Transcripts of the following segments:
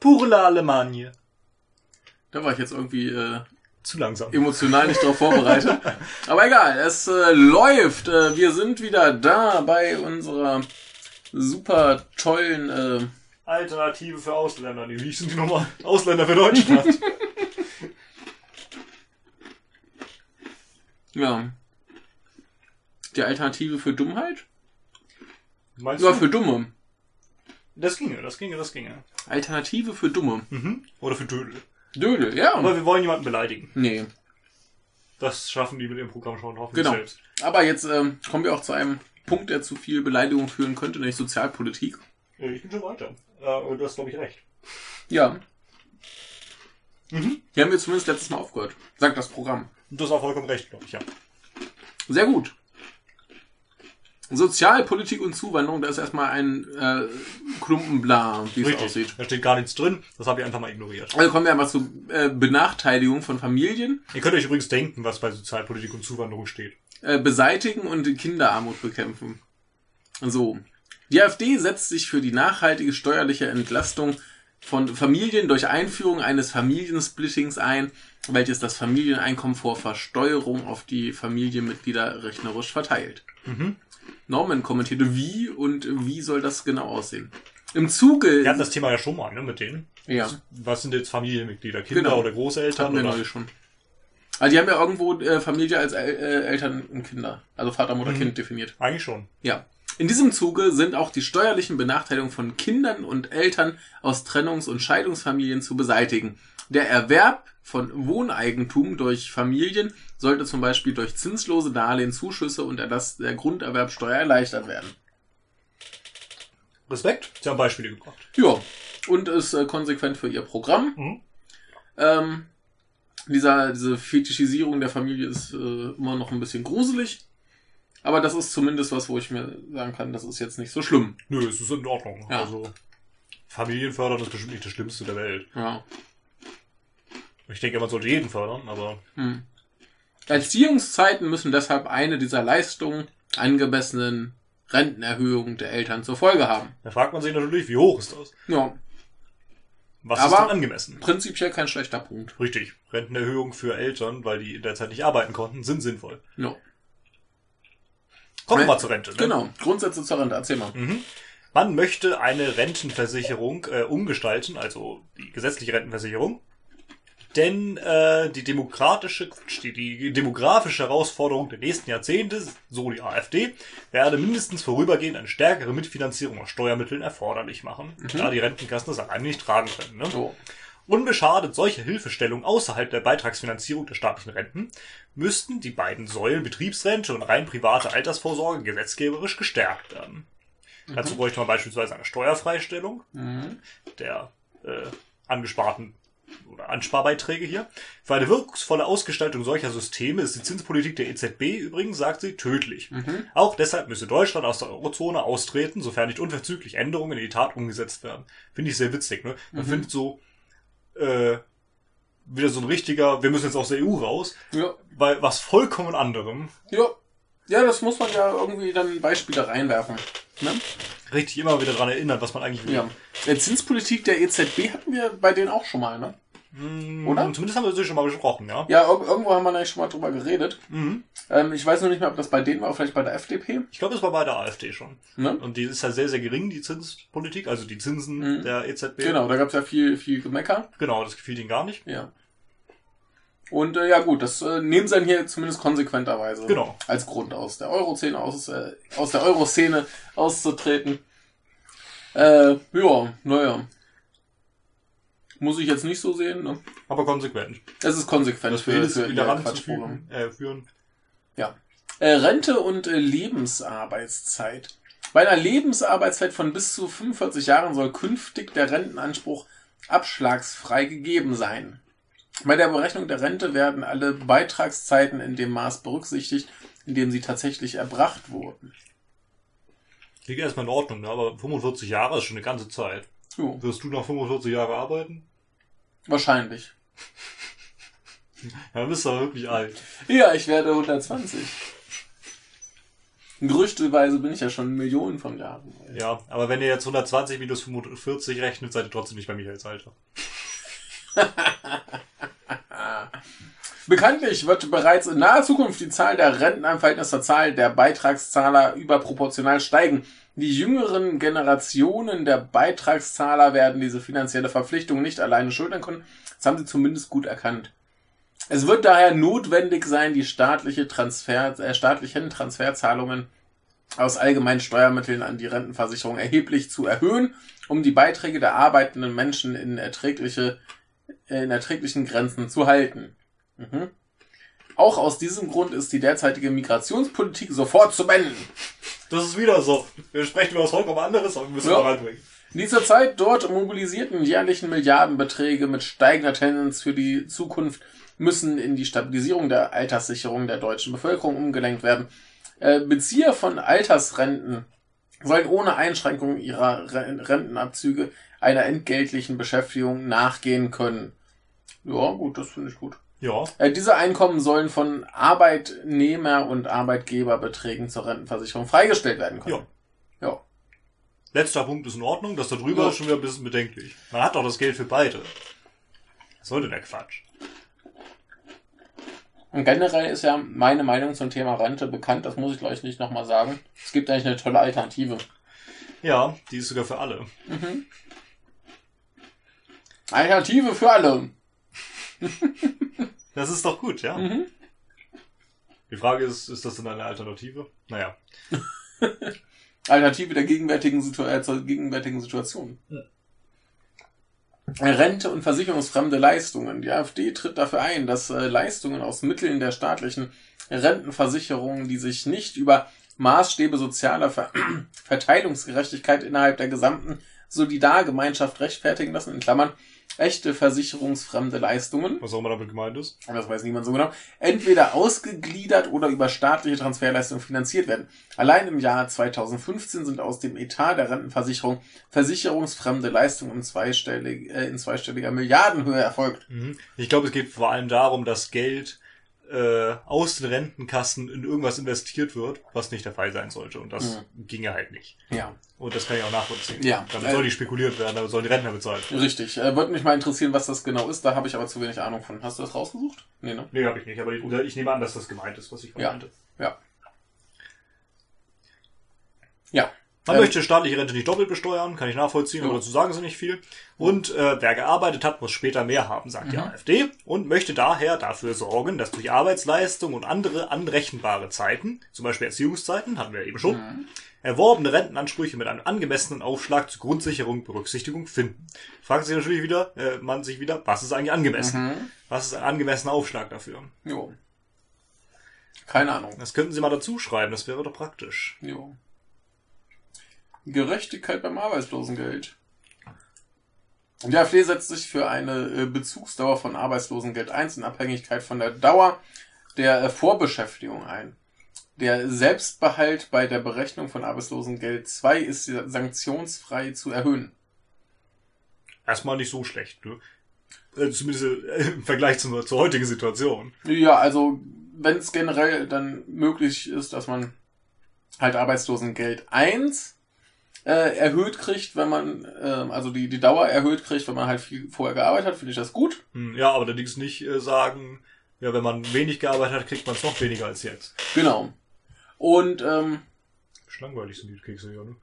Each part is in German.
Pure la Allemagne. Da war ich jetzt irgendwie äh, Zu langsam. emotional nicht darauf vorbereitet. Aber egal, es äh, läuft. Äh, wir sind wieder da bei unserer super tollen äh, Alternative für Ausländer. Nee, wie sind die nochmal? Ausländer für Deutschland. ja die Alternative für Dummheit? Meinst Ja, du? für Dumme. Das ginge, das ginge, das ginge. Alternative für Dumme. Mhm. Oder für Dödel. Dödel, ja. Aber wir wollen jemanden beleidigen. nee. Das schaffen die mit dem Programm schon hoffentlich Genau. selbst. Aber jetzt ähm, kommen wir auch zu einem Punkt, der zu viel Beleidigung führen könnte, nämlich Sozialpolitik. Ich bin schon weiter. Äh, und du hast, glaube ich, recht. Ja. Mhm. Hier haben wir zumindest letztes Mal aufgehört. Sagt das Programm. Du hast auch vollkommen recht, glaube ich, ja. Sehr gut. Sozialpolitik und Zuwanderung, da ist erstmal ein äh, Klumpenbla, wie es aussieht. Da steht gar nichts drin. Das habe ich einfach mal ignoriert. Also kommen wir einmal zu äh, Benachteiligung von Familien, Ihr könnt euch übrigens denken, was bei Sozialpolitik und Zuwanderung steht. äh, beseitigen und Kinderarmut bekämpfen. So. Die AfD setzt sich für die nachhaltige steuerliche Entlastung von Familien durch Einführung eines Familiensplittings ein, welches das Familieneinkommen vor Versteuerung auf die Familienmitglieder rechnerisch verteilt. Mhm. Norman kommentierte, wie und wie soll das genau aussehen. Im Zuge. Wir hatten das Thema ja schon mal, ne, mit denen. ja, Was sind jetzt Familienmitglieder? Kinder Genau. oder Großeltern? hatten Oder? schon. Also die haben ja irgendwo äh, Familie als El äh, Eltern und Kinder, also Vater, Mutter, Mhm. Kind definiert. Eigentlich schon. Ja. In diesem Zuge sind auch die steuerlichen Benachteiligungen von Kindern und Eltern aus Trennungs- und Scheidungsfamilien zu beseitigen. Der Erwerb von Wohneigentum durch Familien sollte zum Beispiel durch zinslose Darlehen, Zuschüsse und Erlass der Grunderwerbsteuer erleichtert werden. Respekt. Sie haben Beispiele gebracht. Ja, und ist äh, konsequent für ihr Programm. Mhm. Ähm, dieser, diese Fetischisierung der Familie ist äh, immer noch ein bisschen gruselig. Aber das ist zumindest was, wo ich mir sagen kann, das ist jetzt nicht so schlimm. Nö, es ist in Ordnung. Ja. Also, Familien fördern ist bestimmt nicht das Schlimmste der Welt. Ja. Ich denke, man sollte jeden fördern, aber Hm. Erziehungszeiten müssen deshalb eine dieser Leistungen angemessenen Rentenerhöhungen der Eltern zur Folge haben. da fragt man sich natürlich, wie hoch ist das? Ja, Was Aber- ist denn angemessen? prinzipiell kein schlechter Punkt. Richtig. Rentenerhöhung für Eltern, weil die in der Zeit nicht arbeiten konnten, sind sinnvoll. Ja. Kommen wir mal zur Rente. Ne? Genau, Grundsätze zur Rente, erzähl mal. Mhm. Man möchte eine Rentenversicherung äh, umgestalten, also die gesetzliche Rentenversicherung. Denn äh, die demokratische, die, die demografische Herausforderung der nächsten Jahrzehnte, so die AfD, werde mindestens vorübergehend eine stärkere Mitfinanzierung aus Steuermitteln erforderlich machen, da die Rentenkassen das allein nicht tragen können. Ne? So. Unbeschadet solcher Hilfestellung außerhalb der Beitragsfinanzierung der staatlichen Renten müssten die beiden Säulen Betriebsrente und rein private Altersvorsorge gesetzgeberisch gestärkt werden. Dazu bräuchte man beispielsweise eine Steuerfreistellung Mhm. der äh, angesparten oder Ansparbeiträge hier. Für eine wirkungsvolle Ausgestaltung solcher Systeme ist die Zinspolitik der EZB übrigens, sagt sie, tödlich. Mhm. Auch deshalb müsse Deutschland aus der Eurozone austreten, sofern nicht unverzüglich Änderungen in die Tat umgesetzt werden. Finde ich sehr witzig, ne? Man Mhm. findet so äh, wieder so ein richtiger, wir müssen jetzt aus der EU raus, Ja. weil was vollkommen anderem, Ja. Ja, das muss man ja irgendwie dann Beispiele reinwerfen. Ne? richtig immer wieder dran erinnern, was man eigentlich will. Ja. Der Zinspolitik der EZB hatten wir bei denen auch schon mal, ne? Hm, Oder? Zumindest haben wir das schon mal besprochen, ja. Ja, ir irgendwo haben wir eigentlich schon mal drüber geredet. Mhm. Ähm, ich weiß noch nicht mehr, ob das bei denen war, vielleicht bei der FDP. Ich glaube, das war bei der AfD schon. Ne? Und die ist ja sehr, sehr gering, die Zinspolitik, also die Zinsen Mhm. der EZB. Genau, da gab es ja viel, viel Gemecker. Genau, das gefiel ihnen gar nicht. Ja. Und äh, ja gut, das äh, nehmen sie dann hier zumindest konsequenterweise Genau. als Grund aus der Euro-Szene aus, äh, aus der Euro-Szene auszutreten. Äh, ja, naja. Muss ich jetzt nicht so sehen, ne? Aber konsequent. Es ist konsequent Das für für, für wieder ihr ran zu Quatschprogramm. führen, äh, führen. Ja. Äh, Rente und äh, Lebensarbeitszeit. Bei einer Lebensarbeitszeit von bis zu 45 Jahren soll künftig der Rentenanspruch abschlagsfrei gegeben sein. Bei der Berechnung der Rente werden alle Beitragszeiten in dem Maß berücksichtigt, in dem sie tatsächlich erbracht wurden. Liegt erstmal in Ordnung, ne? aber 45 Jahre ist schon eine ganze Zeit. Jo, Wirst du noch 45 Jahre arbeiten? wahrscheinlich. Ja, dann bist du wirklich alt. Ja, ich werde 120. Gerüchteweise bin ich ja schon Millionen von Jahren. Ja, aber wenn ihr jetzt 120 minus 45 rechnet, seid ihr trotzdem nicht bei Michaels Alter. Bekanntlich wird bereits in naher Zukunft die Zahl der Renten im Verhältnis zur Zahl der Beitragszahler überproportional steigen. Die jüngeren Generationen der Beitragszahler werden diese finanzielle Verpflichtung nicht alleine schultern können. Das haben sie zumindest gut erkannt. Es wird daher notwendig sein, die staatliche Transfer, äh, staatlichen Transferzahlungen aus allgemeinen Steuermitteln an die Rentenversicherung erheblich zu erhöhen, um die Beiträge der arbeitenden Menschen in erträgliche, in erträglichen Grenzen zu halten. Mhm. Auch aus diesem Grund ist die derzeitige Migrationspolitik sofort zu beenden. Das ist wieder so. Wir sprechen über was vollkommen anderes, aber wir müssen Ja. reinbringen. In dieser Zeit dort mobilisierten jährlichen Milliardenbeträge mit steigender Tendenz für die Zukunft müssen in die Stabilisierung der Alterssicherung der deutschen Bevölkerung umgelenkt werden. Äh, Bezieher von Altersrenten sollen ohne Einschränkung ihrer Re- Rentenabzüge einer entgeltlichen Beschäftigung nachgehen können. Ja, gut, das finde ich gut. Ja, Äh, diese Einkommen sollen von Arbeitnehmer- und Arbeitgeberbeträgen zur Rentenversicherung freigestellt werden können. Ja. letzter Punkt ist in Ordnung. Das da drüber Ja. ist schon wieder ein bisschen bedenklich. Man hat doch das Geld für beide. Was soll denn der Quatsch? Und generell ist ja meine Meinung zum Thema Rente bekannt, das muss ich gleich nicht nochmal sagen. Es gibt eigentlich eine tolle Alternative. Ja, die ist sogar für alle. Alternative für alle. Das ist doch gut, ja. Mhm. Die Frage ist, ist das denn eine Alternative? Naja. Alternative der gegenwärtigen, Situ äh, zur gegenwärtigen Situation. Ja. Rente und versicherungsfremde Leistungen. Die AfD tritt dafür ein, dass äh, Leistungen aus Mitteln der staatlichen Rentenversicherungen, die sich nicht über Maßstäbe sozialer Ver Verteilungsgerechtigkeit innerhalb der gesamten Solidargemeinschaft rechtfertigen lassen, in Klammern, echte versicherungsfremde Leistungen, Was auch immer damit gemeint ist. und das weiß niemand so genau, entweder ausgegliedert oder über staatliche Transferleistungen finanziert werden. Allein im Jahr 2015 sind aus dem Etat der Rentenversicherung versicherungsfremde Leistungen in, zweistellig, äh, in zweistelliger Milliardenhöhe erfolgt. Mhm. Ich glaube, es geht vor allem darum, dass Geld äh, aus den Rentenkassen in irgendwas investiert wird, was nicht der Fall sein sollte. Und das ginge halt nicht. Ja, Und das kann ich auch nachvollziehen. Ja. Damit Äh, soll nicht spekuliert werden, damit sollen die Rentner bezahlt. richtig. Äh, Würde mich mal interessieren, was das genau ist. Da habe ich aber zu wenig Ahnung von. Hast du das rausgesucht? Nee, ne? Nee, habe ich nicht. Aber ich, ich nehme an, dass das gemeint ist, was ich Ja. meinte. Ja. Ja. Man Ähm, möchte staatliche Rente nicht doppelt besteuern, kann ich nachvollziehen, aber Ja. dazu sagen sie nicht viel. Und äh, wer gearbeitet hat, muss später mehr haben, sagt die Mhm. AfD, und möchte daher dafür sorgen, dass durch Arbeitsleistung und andere anrechenbare Zeiten, zum Beispiel Erziehungszeiten, hatten wir eben schon, Mhm. erworbene Rentenansprüche mit einem angemessenen Aufschlag zur Grundsicherung Berücksichtigung finden. Fragt sich natürlich wieder, äh, man sich wieder, was ist eigentlich angemessen? Mhm. Was ist ein angemessener Aufschlag dafür? Jo. Keine Ahnung. Das könnten Sie mal dazu schreiben, das wäre doch praktisch. Jo. Gerechtigkeit beim Arbeitslosengeld. Die AfD setzt sich für eine äh, Bezugsdauer von Arbeitslosengeld 1 in Abhängigkeit von der Dauer der äh, Vorbeschäftigung ein. Der Selbstbehalt bei der Berechnung von Arbeitslosengeld 2 ist sanktionsfrei zu erhöhen. Erstmal nicht so schlecht, ne? Äh, Zumindest im Vergleich zur, zur heutigen Situation. Ja, also wenn es generell dann möglich ist, dass man halt Arbeitslosengeld 1 äh, erhöht kriegt, wenn man, äh, also die, die Dauer erhöht kriegt, wenn man halt viel vorher gearbeitet hat, finde ich das gut. Hm, Ja, aber allerdings nicht äh, sagen, ja, wenn man wenig gearbeitet hat, kriegt man es noch weniger als jetzt. Genau. Und ähm, Langweilig sind die Kekse ja, ne?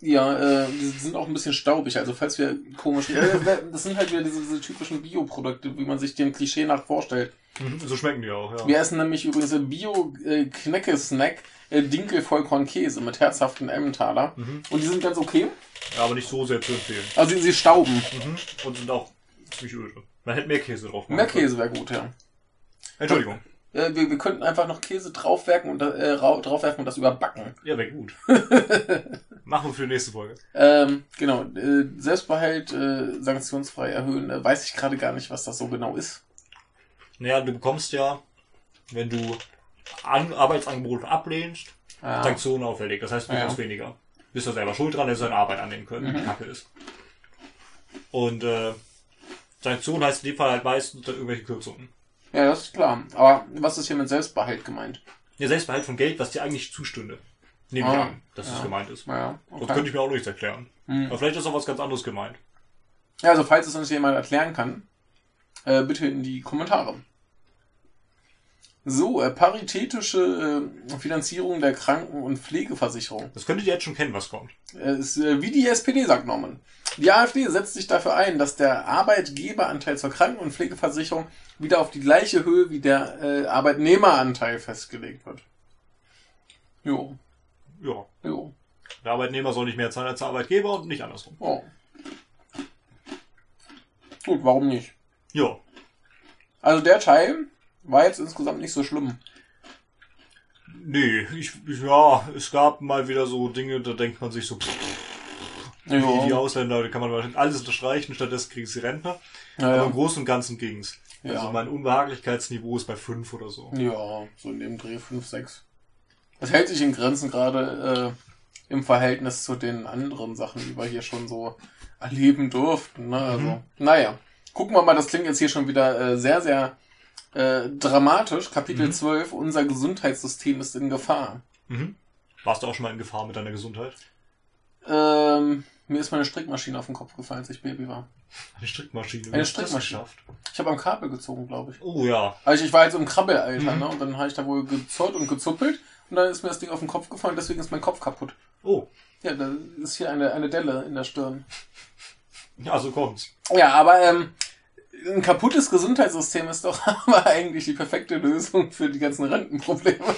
ja, äh, die sind auch ein bisschen staubig, also falls wir komisch. Äh, das sind halt wieder diese, diese typischen Bioprodukte, wie man sich dem Klischee nach vorstellt. Mhm, so schmecken die auch, ja. Wir essen nämlich übrigens Bio-Knecke-Snack, äh, Dinkel-Vollkornkäse mit herzhaften Emmentaler. Mhm. Und die sind ganz okay. Ja, aber nicht so sehr zu empfehlen. Also sie stauben. Mhm. Und sind auch ziemlich öde. Man hätte mehr Käse drauf machen Mehr. Käse wäre gut, ja. Entschuldigung. Äh, wir, wir könnten einfach noch Käse draufwerfen und, äh, rau- draufwerfen und das überbacken. Ja, wäre gut. Machen wir für die nächste Folge. Ähm, genau, äh, Selbstbehalt äh, sanktionsfrei erhöhen, äh, weiß ich gerade gar nicht, was das so genau ist. Naja, du bekommst ja, wenn du An Arbeitsangebote ablehnst, Ah, Sanktionen auferlegt. Das heißt, du Ja. bekommst weniger. Bist ja selber schuld dran, dass du deine Arbeit annehmen können, die Mhm. kacke ist. Und äh, Sanktion heißt in dem Fall halt meistens irgendwelche Kürzungen. ja, das ist klar. Aber was ist hier mit Selbstbehalt gemeint? Ja, Selbstbehalt von Geld, was dir eigentlich zustünde. Nehme ich Ah, an, dass ja. das gemeint ist. Ja, Das okay. könnte ich mir auch nicht erklären. Hm. Aber vielleicht ist auch was ganz anderes gemeint. Ja, also falls es uns jemand erklären kann, äh, bitte in die Kommentare. So, äh, paritätische äh, Finanzierung der Kranken- und Pflegeversicherung. Das könntet ihr jetzt schon kennen, was kommt. Äh, ist, äh, wie die SPD sagt Norman. Die AfD setzt sich dafür ein, dass der Arbeitgeberanteil zur Kranken- und Pflegeversicherung wieder auf die gleiche Höhe wie der äh, Arbeitnehmeranteil festgelegt wird. Jo, Ja. jo, Der Arbeitnehmer soll nicht mehr zahlen als der Arbeitgeber und nicht andersrum. oh. Gut, warum nicht? Ja. Also der Teil war jetzt insgesamt nicht so schlimm. Nee, ich, ja, es gab mal wieder so Dinge, da denkt man sich so, pff, die, die Ausländer, da kann man alles unterstreichen, stattdessen kriegen sie Rentner. ja, Aber im ja. Großen und Ganzen ging's. Ja. Also mein Unbehaglichkeitsniveau ist bei 5 oder so. ja, so in dem Dreh 5, 6. Das hält sich in Grenzen gerade äh, im Verhältnis zu den anderen Sachen, die wir hier schon so erleben durften. Ne? Also, Mhm. naja, gucken wir mal, das klingt jetzt hier schon wieder äh, sehr, sehr äh, dramatisch. Kapitel Mhm. 12, unser Gesundheitssystem ist in Gefahr. Mhm. Warst du auch schon mal in Gefahr mit deiner Gesundheit? Ähm, mir ist meine Strickmaschine auf den Kopf gefallen, als ich Baby war. Eine Strickmaschine. Eine Strickmaschine. Ich habe am Kabel gezogen, glaube ich. Oh ja. Also ich war jetzt im Krabbelalter, Mhm. ne? Und dann habe ich da wohl gezollt und gezuppelt und dann ist mir das Ding auf den Kopf gefallen, deswegen ist mein Kopf kaputt. Oh. Ja, da ist hier eine, eine Delle in der Stirn. Ja, so kommt's. Ja, aber ähm, ein kaputtes Gesundheitssystem ist doch aber eigentlich die perfekte Lösung für die ganzen Rentenprobleme.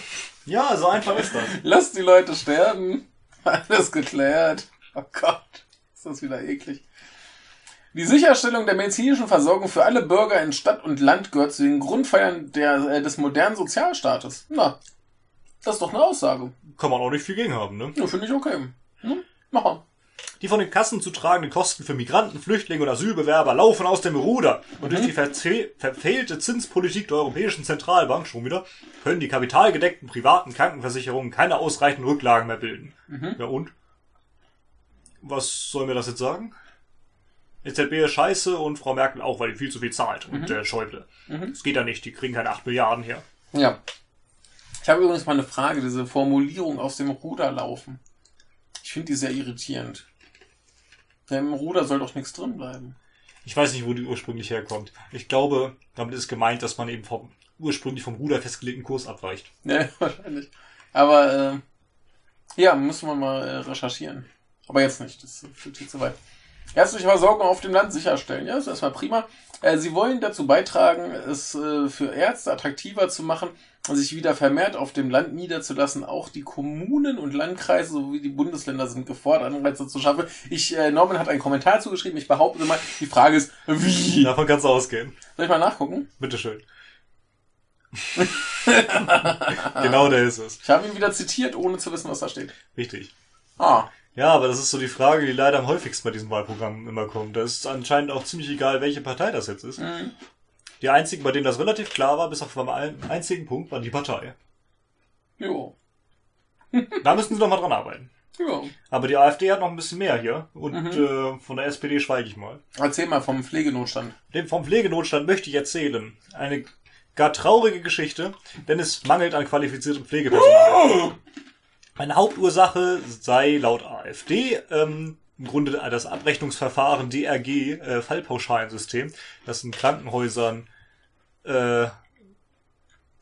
Ja, so einfach ist das. Lass die Leute sterben. Alles geklärt. Oh Gott, ist das wieder eklig. Die Sicherstellung der medizinischen Versorgung für alle Bürger in Stadt und Land gehört zu den Grundpfeilern der, äh, des modernen Sozialstaates. Na, das ist doch eine Aussage. Kann man auch nicht viel gegen haben, ne? Ja, finde ich okay. Hm? Mach mal. Die von den Kassen zu tragenden Kosten für Migranten, Flüchtlinge und Asylbewerber laufen aus dem Ruder. Und durch die verze- verfehlte Zinspolitik der Europäischen Zentralbank schon wieder können die kapitalgedeckten privaten Krankenversicherungen keine ausreichenden Rücklagen mehr bilden. Mhm. Ja und? Was soll mir das jetzt sagen? EZB ist scheiße und Frau Merkel auch, weil die viel zu viel zahlt. Und der Schäuble. Mhm. Das geht ja nicht, die kriegen keine 8 Milliarden her. Ja. Ich habe übrigens mal eine Frage, diese Formulierung aus dem Ruder laufen. Ich finde die sehr irritierend. Im Ruder soll doch nichts drin bleiben. Ich weiß nicht, wo die ursprünglich herkommt. Ich glaube, damit ist gemeint, dass man eben vom ursprünglich vom Ruder festgelegten Kurs abweicht. Ja, wahrscheinlich. Aber äh, ja, müssen wir mal äh, recherchieren. Aber jetzt nicht, das führt hier zu weit. Ärztliche Versorgung auf dem Land sicherstellen. Ja, das ist erstmal prima. Äh, Sie wollen dazu beitragen, es äh, für Ärzte attraktiver zu machen, sich wieder vermehrt auf dem Land niederzulassen. Auch die Kommunen und Landkreise sowie die Bundesländer sind gefordert, Anreize zu schaffen. Ich, äh, Norman hat einen Kommentar zugeschrieben. Ich behaupte mal, die Frage ist, wie? Davon kannst du ausgehen. Soll ich mal nachgucken? Bitteschön. genau der ist es. Ich habe ihn wieder zitiert, ohne zu wissen, was da steht. Richtig. Ah, Ja, aber das ist so die Frage, die leider am häufigsten bei diesen Wahlprogrammen immer kommt. Da ist anscheinend auch ziemlich egal, welche Partei das jetzt ist. mhm. Die einzigen, bei denen das relativ klar war, bis auf beim ein- einzigen Punkt, waren die Partei. jo. Da müssten sie noch mal dran arbeiten. Jo. Aber die AfD hat noch ein bisschen mehr hier. Und Mhm. äh, von der SPD schweige ich mal. Erzähl mal vom Pflegenotstand. Dem vom Pflegenotstand möchte ich erzählen. Eine gar traurige Geschichte, denn es mangelt an qualifiziertem Pflegepersonal. Eine Hauptursache sei laut AfD ähm, im Grunde das Abrechnungsverfahren DRG, äh, Fallpauschalensystem, das in Krankenhäusern äh,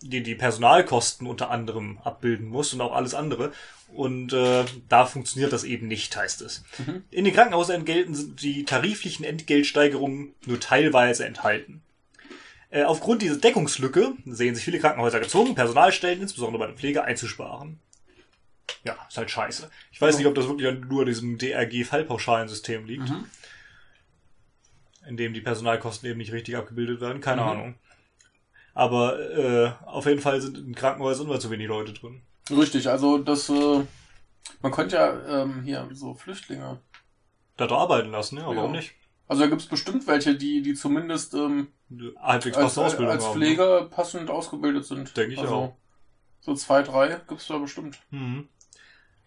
die, die Personalkosten unter anderem abbilden muss und auch alles andere. Und äh, da funktioniert das eben nicht, heißt es. Mhm. In den Krankenhausentgelten sind die tariflichen Entgeltsteigerungen nur teilweise enthalten. Äh, aufgrund dieser Deckungslücke sehen sich viele Krankenhäuser gezwungen, Personalstellen, insbesondere bei der Pflege, einzusparen. Ja, ist halt scheiße. Ich weiß nicht, ob das wirklich nur an diesem DRG-Fallpauschalensystem liegt, Mhm. in dem die Personalkosten eben nicht richtig abgebildet werden. Keine Mhm. Ahnung. Aber äh, auf jeden Fall sind in Krankenhäusern immer zu wenig Leute drin. Richtig, also das, äh, man könnte ja ähm, hier so Flüchtlinge. Da arbeiten lassen, ja, warum Ja. nicht? Also da gibt's bestimmt welche, die, die zumindest ähm, Halbwegs als, Ausbildung als haben. ne? Pfleger passend ausgebildet sind. Denke ich also, auch. So zwei, drei gibt's da bestimmt. Mhm.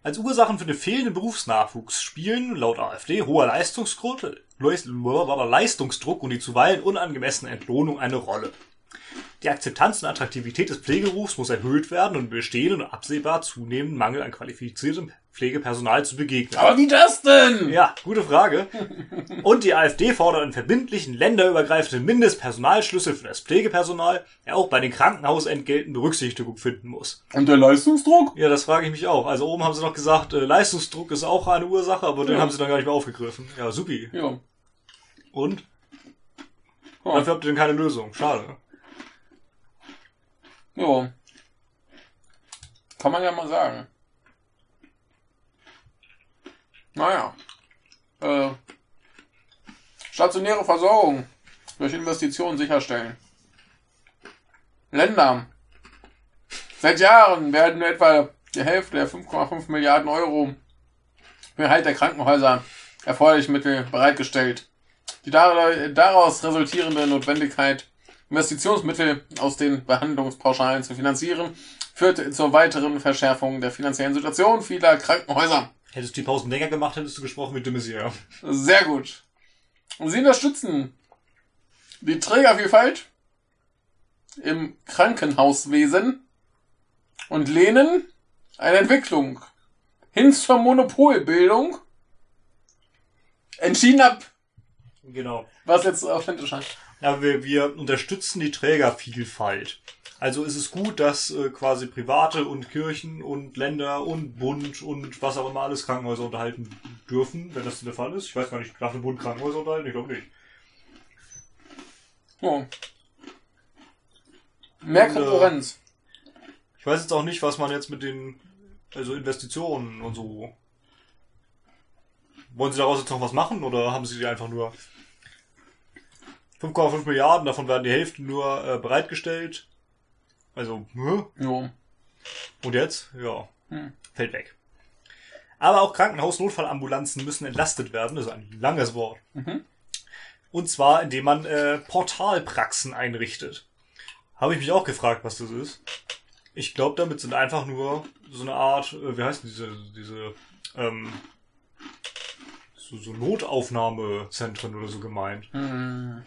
Als Ursachen für den fehlenden Berufsnachwuchs spielen laut AfD hoher Leistungsdruck, Leis- Leistungsdruck und die zuweilen unangemessene Entlohnung eine Rolle. Die Akzeptanz und Attraktivität des Pflegerufs muss erhöht werden und bestehen und absehbar zunehmend Mangel an qualifiziertem Pflegepersonal zu begegnen. Aber wie das denn? Ja, gute Frage. Und die AfD fordert einen verbindlichen, länderübergreifenden Mindestpersonalschlüssel für das Pflegepersonal, der auch bei den Krankenhausentgelten Berücksichtigung finden muss. Und der Leistungsdruck? Ja, das frage ich mich auch. Also oben haben sie noch gesagt, äh, Leistungsdruck ist auch eine Ursache, aber den Ja. haben sie dann gar nicht mehr aufgegriffen. Ja, supi. Ja. Und? Dafür habt ihr denn keine Lösung. Schade. Ja. Kann man ja mal sagen. Naja. Äh, stationäre Versorgung durch Investitionen sicherstellen. Länder. Seit Jahren werden etwa die Hälfte der 5,5 Milliarden Euro für Erhalt der Krankenhäuser erforderliche Mittel bereitgestellt. Die dar- daraus resultierende Notwendigkeit, Investitionsmittel aus den Behandlungspauschalen zu finanzieren, führt zur weiteren Verschärfung der finanziellen Situation vieler Krankenhäuser. Hättest du die Pausen länger gemacht, hättest du gesprochen wie de Maizière. Sehr gut. Sie unterstützen die Trägervielfalt im Krankenhauswesen und lehnen eine Entwicklung hin zur Monopolbildung entschieden ab. Genau. Was jetzt authentisch hat. Ja, wir, wir unterstützen die Trägervielfalt. Also ist es gut, dass äh, quasi Private und Kirchen und Länder und Bund und was auch immer alles Krankenhäuser unterhalten dürfen, wenn das der Fall ist. Ich weiß gar nicht, darf der Bund Krankenhäuser unterhalten? Ich glaube nicht. Ja. Mehr äh, Konkurrenz. Ich weiß jetzt auch nicht, was man jetzt mit den also Investitionen und so. Wollen Sie daraus jetzt noch was machen oder haben Sie die einfach nur 5,5 Milliarden, davon werden die Hälfte nur äh, bereitgestellt? Also, hä? Ja. Und jetzt? Ja. Hm. Fällt weg. Aber auch Krankenhaus-Notfallambulanzen müssen entlastet werden. Das ist ein langes Wort. Mhm. Und zwar, indem man äh, Portalpraxen einrichtet. Habe ich mich auch gefragt, was das ist. Ich glaube, damit sind einfach nur so eine Art, äh, wie heißt diese, diese, ähm, so, so Notaufnahmezentren oder so gemeint. Mhm.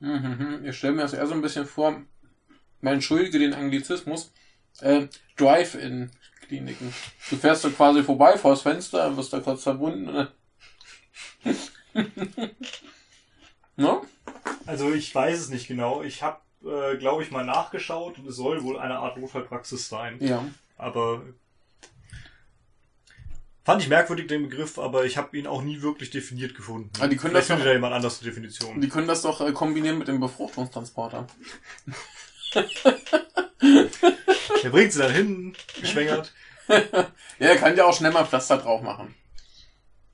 Mhm. Ich stelle mir das eher so ein bisschen vor, man entschuldige den Anglizismus, äh, Drive-In-Kliniken. Du fährst da quasi vorbei vor das Fenster, wirst da kurz verbunden. Ne? ne? Also ich weiß es nicht genau. Ich habe, äh, glaube ich, mal nachgeschaut und es soll wohl eine Art Notfallpraxis sein. Ja. Aber fand ich merkwürdig den Begriff, aber ich habe ihn auch nie wirklich definiert gefunden. Ah, die können Vielleicht das findet doch- ja jemand anders eine Definition. Die können das doch äh, kombinieren mit dem Befruchtungstransporter. Der bringt sie dann hin, geschwängert. Ja, er kann ja auch schnell mal Pflaster drauf machen.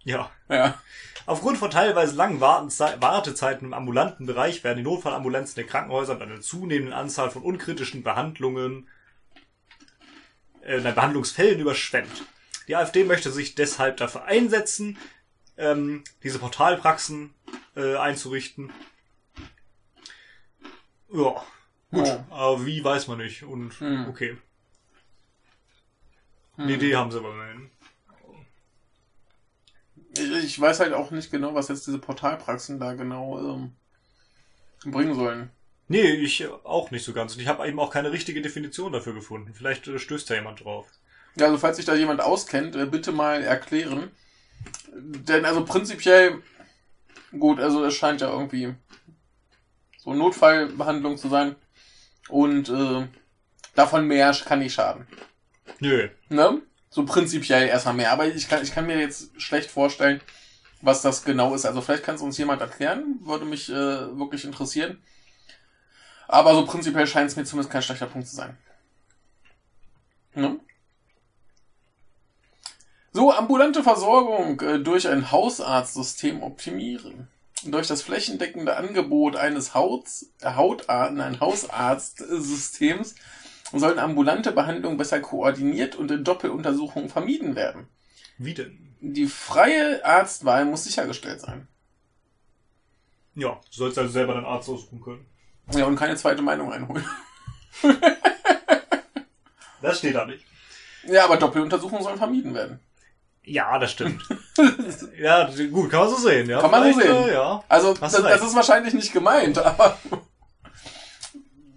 Ja. Ja. Aufgrund von teilweise langen Wartezeiten im ambulanten Bereich werden die Notfallambulanzen der Krankenhäuser mit einer zunehmenden Anzahl von unkritischen Behandlungen, äh, Behandlungsfällen überschwemmt. Die AfD möchte sich deshalb dafür einsetzen, ähm, diese Portalpraxen äh, einzurichten. Ja, gut. Ja. Aber wie, weiß man nicht. Und Hm. okay. Eine Idee haben sie aber immerhin. Ich, ich weiß halt auch nicht genau, was jetzt diese Portalpraxen da genau ähm, bringen sollen. Nee, ich auch nicht so ganz. Und ich habe eben auch keine richtige Definition dafür gefunden. Vielleicht äh, stößt da jemand drauf. Ja, also falls sich da jemand auskennt, äh, bitte mal erklären. Denn also prinzipiell, gut, also es scheint ja irgendwie so Notfallbehandlung zu sein. Und äh, davon mehr kann nicht schaden. Nö. Ne? So prinzipiell erstmal mehr. Aber ich kann, ich kann mir jetzt schlecht vorstellen, was das genau ist. Also vielleicht kann es uns jemand erklären. Würde mich äh, wirklich interessieren. Aber so prinzipiell scheint es mir zumindest kein schlechter Punkt zu sein. Ne? So, ambulante Versorgung äh, durch ein Hausarztsystem optimieren. Durch das flächendeckende Angebot eines Hauts, äh, Hautar nein, Hausarztsystems sollen ambulante Behandlungen besser koordiniert und in Doppeluntersuchungen vermieden werden. Wie denn? Die freie Arztwahl muss sichergestellt sein. Ja, du sollst also selber deinen Arzt aussuchen können. Ja, und keine zweite Meinung einholen. Das steht da nicht. Ja, aber Doppeluntersuchungen sollen vermieden werden. Ja, das stimmt. ja, gut, kann man so sehen, ja. Kann man so sehen. Äh, ja. Also, das, das ist wahrscheinlich nicht gemeint, aber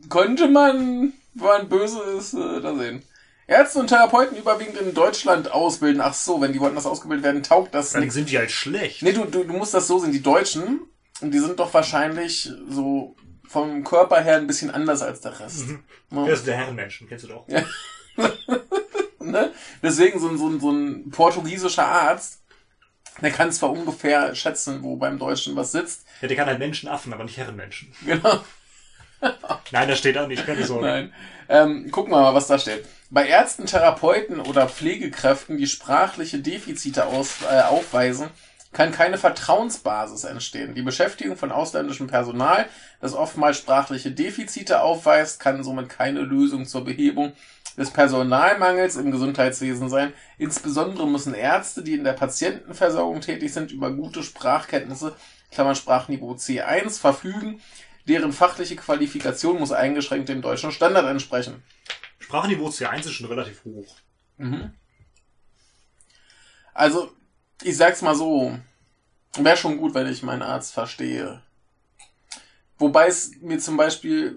könnte man, wenn man böse ist, äh, da sehen. Ärzte und Therapeuten überwiegend in Deutschland ausbilden. Ach so, wenn die woanders ausgebildet werden, taugt das Dann nichts. sind die halt schlecht. Nee, du, du, du musst das so sehen. Die Deutschen, die sind doch wahrscheinlich so vom Körper her ein bisschen anders als der Rest. Mhm. Ne? Der ist der Herrenmenschen, kennst du doch. Ja. ne? Deswegen so ein, so, ein, so ein portugiesischer Arzt, der kann zwar ungefähr schätzen, wo beim Deutschen was sitzt. Ja, der kann halt Menschenaffen, aber nicht Herrenmenschen. Genau. Nein, das steht da nicht, keine Sorge. Nein. Ähm, gucken wir mal, was da steht. Bei Ärzten, Therapeuten oder Pflegekräften, die sprachliche Defizite aus, äh, aufweisen, kann keine Vertrauensbasis entstehen. Die Beschäftigung von ausländischem Personal, das oftmals sprachliche Defizite aufweist, kann somit keine Lösung zur Behebung des Personalmangels im Gesundheitswesen sein. Insbesondere müssen Ärzte, die in der Patientenversorgung tätig sind, über gute Sprachkenntnisse, Klammern Sprachniveau C1, verfügen. Deren fachliche Qualifikation muss eingeschränkt dem deutschen Standard entsprechen. Sprachniveau C1 ist schon relativ hoch. Mhm. Also, ich sag's mal so, wäre schon gut, wenn ich meinen Arzt verstehe. Wobei es mir zum Beispiel,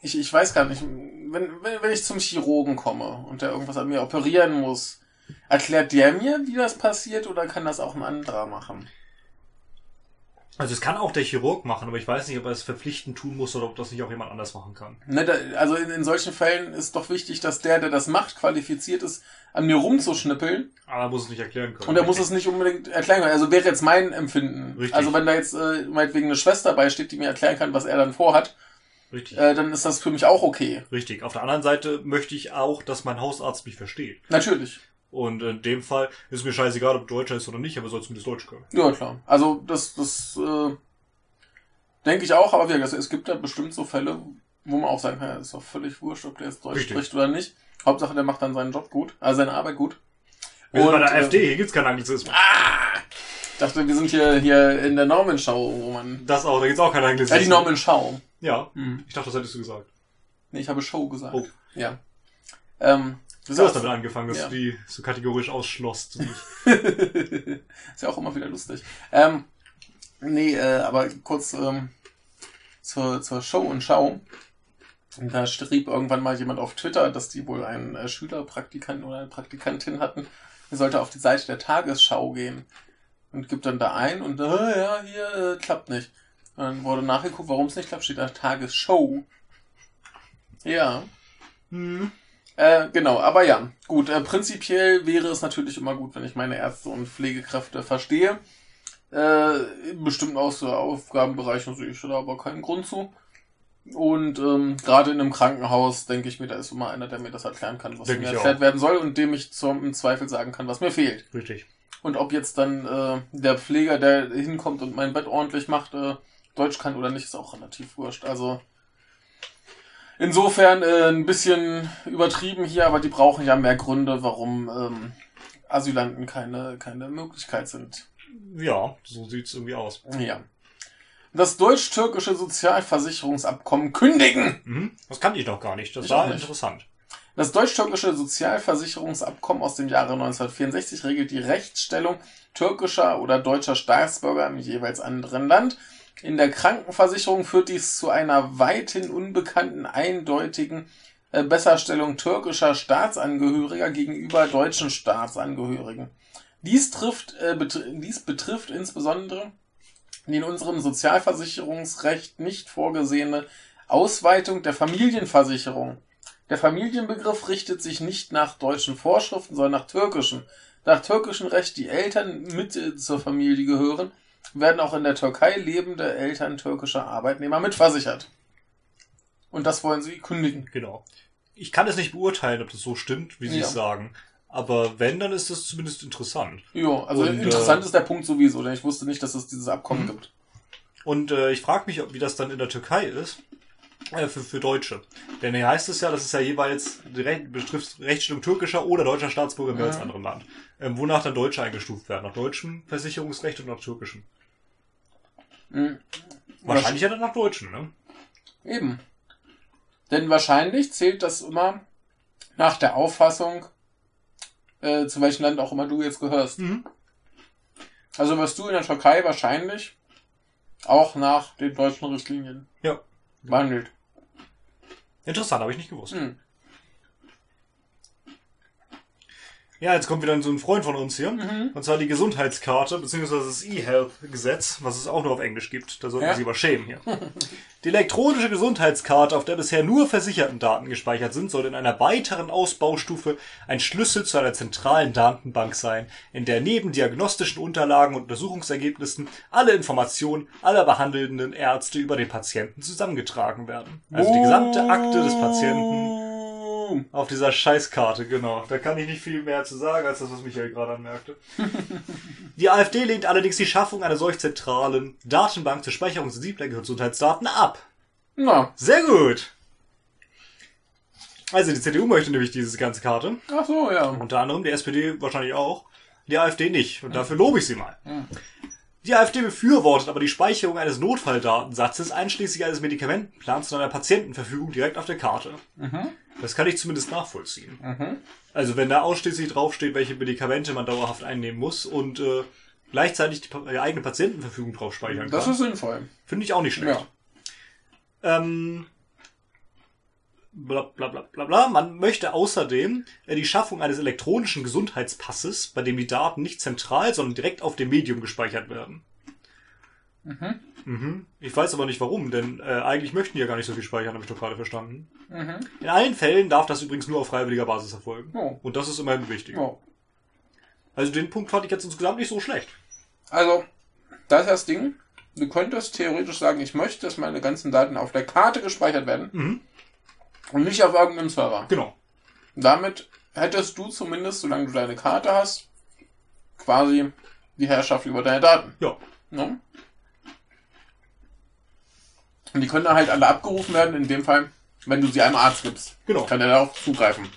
ich, ich weiß gar nicht, wenn, wenn, wenn ich zum Chirurgen komme und der irgendwas an mir operieren muss, erklärt der mir, wie das passiert oder kann das auch ein anderer machen? Also es kann auch der Chirurg machen, aber ich weiß nicht, ob er es verpflichtend tun muss oder ob das nicht auch jemand anders machen kann. Ne, da, also in, in solchen Fällen ist doch wichtig, dass der, der das macht, qualifiziert ist, an mir rumzuschnippeln Aber er muss es nicht erklären können. Und er muss es nicht unbedingt erklären können. Also wäre jetzt mein Empfinden. Richtig. Also wenn da jetzt äh, meinetwegen eine Schwester beisteht, die mir erklären kann, was er dann vorhat, Richtig. äh, dann ist das für mich auch okay. Richtig. Auf der anderen Seite möchte ich auch, dass mein Hausarzt mich versteht. Natürlich. Und in dem Fall ist mir scheißegal, ob Deutscher ist oder nicht, aber soll zumindest Deutsch können. Ja, klar. Also das, das äh, denke ich auch, aber wie gesagt, es gibt da bestimmt so Fälle, wo man auch sagen kann, ja, ist doch völlig wurscht, ob der jetzt Deutsch Richtig. spricht oder nicht. Hauptsache, der macht dann seinen Job gut, also seine Arbeit gut. Wir sind bei Und, der äh, AfD, hier gibt's keinen Anglizismus. Ich dachte, wir sind hier, hier in der Normenschau, wo man... Das auch, da gibt's auch keinen Ja, Anglizismus. die Normenschau. Ja, Hm. ich dachte, das hättest du gesagt. Nee, ich habe Show gesagt. Oh. Ja. Ähm, Du hast damit angefangen, dass Ja. du die so kategorisch ausschlossst. ist ja auch immer wieder lustig. Ähm, nee, äh, aber kurz ähm, zur, zur Show und Schau. Da schrieb irgendwann mal jemand auf Twitter, dass die wohl einen äh, Schülerpraktikanten oder eine Praktikantin hatten. Er sollte auf die Seite der Tagesschau gehen und gibt dann da ein und äh, ja, hier äh, klappt nicht. Und dann wurde nachgeguckt, warum es nicht klappt, steht da Tagesshow. Ja. Hm. Äh, genau, aber ja, gut, äh, prinzipiell wäre es natürlich immer gut, wenn ich meine Ärzte und Pflegekräfte verstehe. Äh, in bestimmten Aus Aufgabenbereichen sehe ich da aber keinen Grund zu. Und ähm, gerade in einem Krankenhaus denke ich mir, da ist immer einer, der mir das erklären kann, was Denke mir erklärt auch. werden soll und dem ich zum Zweifel sagen kann, was mir fehlt. Richtig. Und ob jetzt dann äh, der Pfleger, der hinkommt und mein Bett ordentlich macht, äh, Deutsch kann oder nicht, ist auch relativ wurscht. Also insofern äh, ein bisschen übertrieben hier, aber die brauchen ja mehr Gründe, warum ähm, Asylanten keine, keine Möglichkeit sind. Ja, so sieht's irgendwie aus. Ja. Das deutsch-türkische Sozialversicherungsabkommen kündigen. Mhm. Das kannte ich noch gar nicht. Das Ich war nicht. interessant. Das deutsch-türkische Sozialversicherungsabkommen aus dem Jahre 1964 regelt die Rechtsstellung türkischer oder deutscher Staatsbürger im jeweils anderen Land. In der Krankenversicherung führt dies zu einer weithin unbekannten, eindeutigen äh, Besserstellung türkischer Staatsangehöriger gegenüber deutschen Staatsangehörigen. Dies, trifft, äh, betr dies betrifft insbesondere die in unserem Sozialversicherungsrecht nicht vorgesehene Ausweitung der Familienversicherung. Der Familienbegriff richtet sich nicht nach deutschen Vorschriften, sondern nach türkischen. Nach türkischem Recht, die Eltern mit äh, zur Familie gehören, werden auch in der Türkei lebende Eltern türkischer Arbeitnehmer mitversichert. Und das wollen sie kündigen. Genau. Ich kann es nicht beurteilen, ob das so stimmt, wie Sie Ja. es sagen. Aber wenn, dann ist das zumindest interessant. Jo, also Und, interessant äh, ist der Punkt sowieso, denn ich wusste nicht, dass es dieses Abkommen Mhm. gibt. Und äh, ich frage mich, ob, wie das dann in der Türkei ist. Äh, für, für Deutsche. Denn hier heißt es ja, das ist ja jeweils direkt, betrifft Rechtsstellung türkischer oder deutscher Staatsbürger im Ja. jeweils anderen Land. Ähm, wonach dann Deutsche eingestuft werden. Nach deutschem Versicherungsrecht und nach türkischem. Mhm. Wahrscheinlich ja dann nach deutschen, ne? Eben. Denn wahrscheinlich zählt das immer nach der Auffassung, äh, zu welchem Land auch immer du jetzt gehörst. Mhm. Also wirst du in der Türkei wahrscheinlich auch nach den deutschen Richtlinien Ja. behandelt. Interessant, habe ich nicht gewusst. Hm. Ja, jetzt kommt wieder so ein Freund von uns hier. Mhm. Und zwar die Gesundheitskarte, beziehungsweise das E-Health-Gesetz, was es auch nur auf Englisch gibt. Da sollten Ja. wir sie aber schämen hier. Die elektronische Gesundheitskarte, auf der bisher nur versicherten Daten gespeichert sind, soll in einer weiteren Ausbaustufe ein Schlüssel zu einer zentralen Datenbank sein, in der neben diagnostischen Unterlagen und Untersuchungsergebnissen alle Informationen aller behandelnden Ärzte über den Patienten zusammengetragen werden. Also die gesamte Akte des Patienten Boom. auf dieser Scheißkarte, genau. Da kann ich nicht viel mehr zu sagen, als das, was Michael gerade anmerkte. Die AfD lehnt allerdings die Schaffung einer solch zentralen Datenbank zur Speicherung sensibler Gesundheitsdaten ab. Na, Sehr gut. Also die CDU möchte nämlich diese ganze Karte. ach so, ja. Unter anderem die SPD wahrscheinlich auch. Die AfD nicht. Und dafür lobe ich sie mal. Die AfD befürwortet aber die Speicherung eines Notfalldatensatzes einschließlich eines Medikamentenplans zu einer Patientenverfügung direkt auf der Karte. Das kann ich zumindest nachvollziehen. Also wenn da ausschließlich draufsteht, welche Medikamente man dauerhaft einnehmen muss und äh, gleichzeitig die, die eigene Patientenverfügung drauf speichern Das kann, ist sinnvoll. finde ich auch nicht schlecht. Ja. Ähm, bla, bla, bla, bla, bla. Man möchte außerdem äh, die Schaffung eines elektronischen Gesundheitspasses, bei dem die Daten nicht zentral, sondern direkt auf dem Medium gespeichert werden. Mhm. Ich weiß aber nicht warum, denn äh, eigentlich möchten die ja gar nicht so viel speichern, habe ich doch gerade verstanden. Mhm. In allen Fällen darf das übrigens nur auf freiwilliger Basis erfolgen. Oh. Und das ist immerhin wichtig. Oh. Also den Punkt fand ich jetzt insgesamt nicht so schlecht. Also, das ist das Ding. Du könntest theoretisch sagen, ich möchte, dass meine ganzen Daten auf der Karte gespeichert werden Mhm. Und nicht auf irgendeinem Server. Genau. Damit hättest du zumindest, solange du deine Karte hast, quasi die Herrschaft über deine Daten. Ja. Ne? Und die können dann halt alle abgerufen werden, in dem Fall, wenn du sie einem Arzt gibst. Genau. Kann er darauf zugreifen.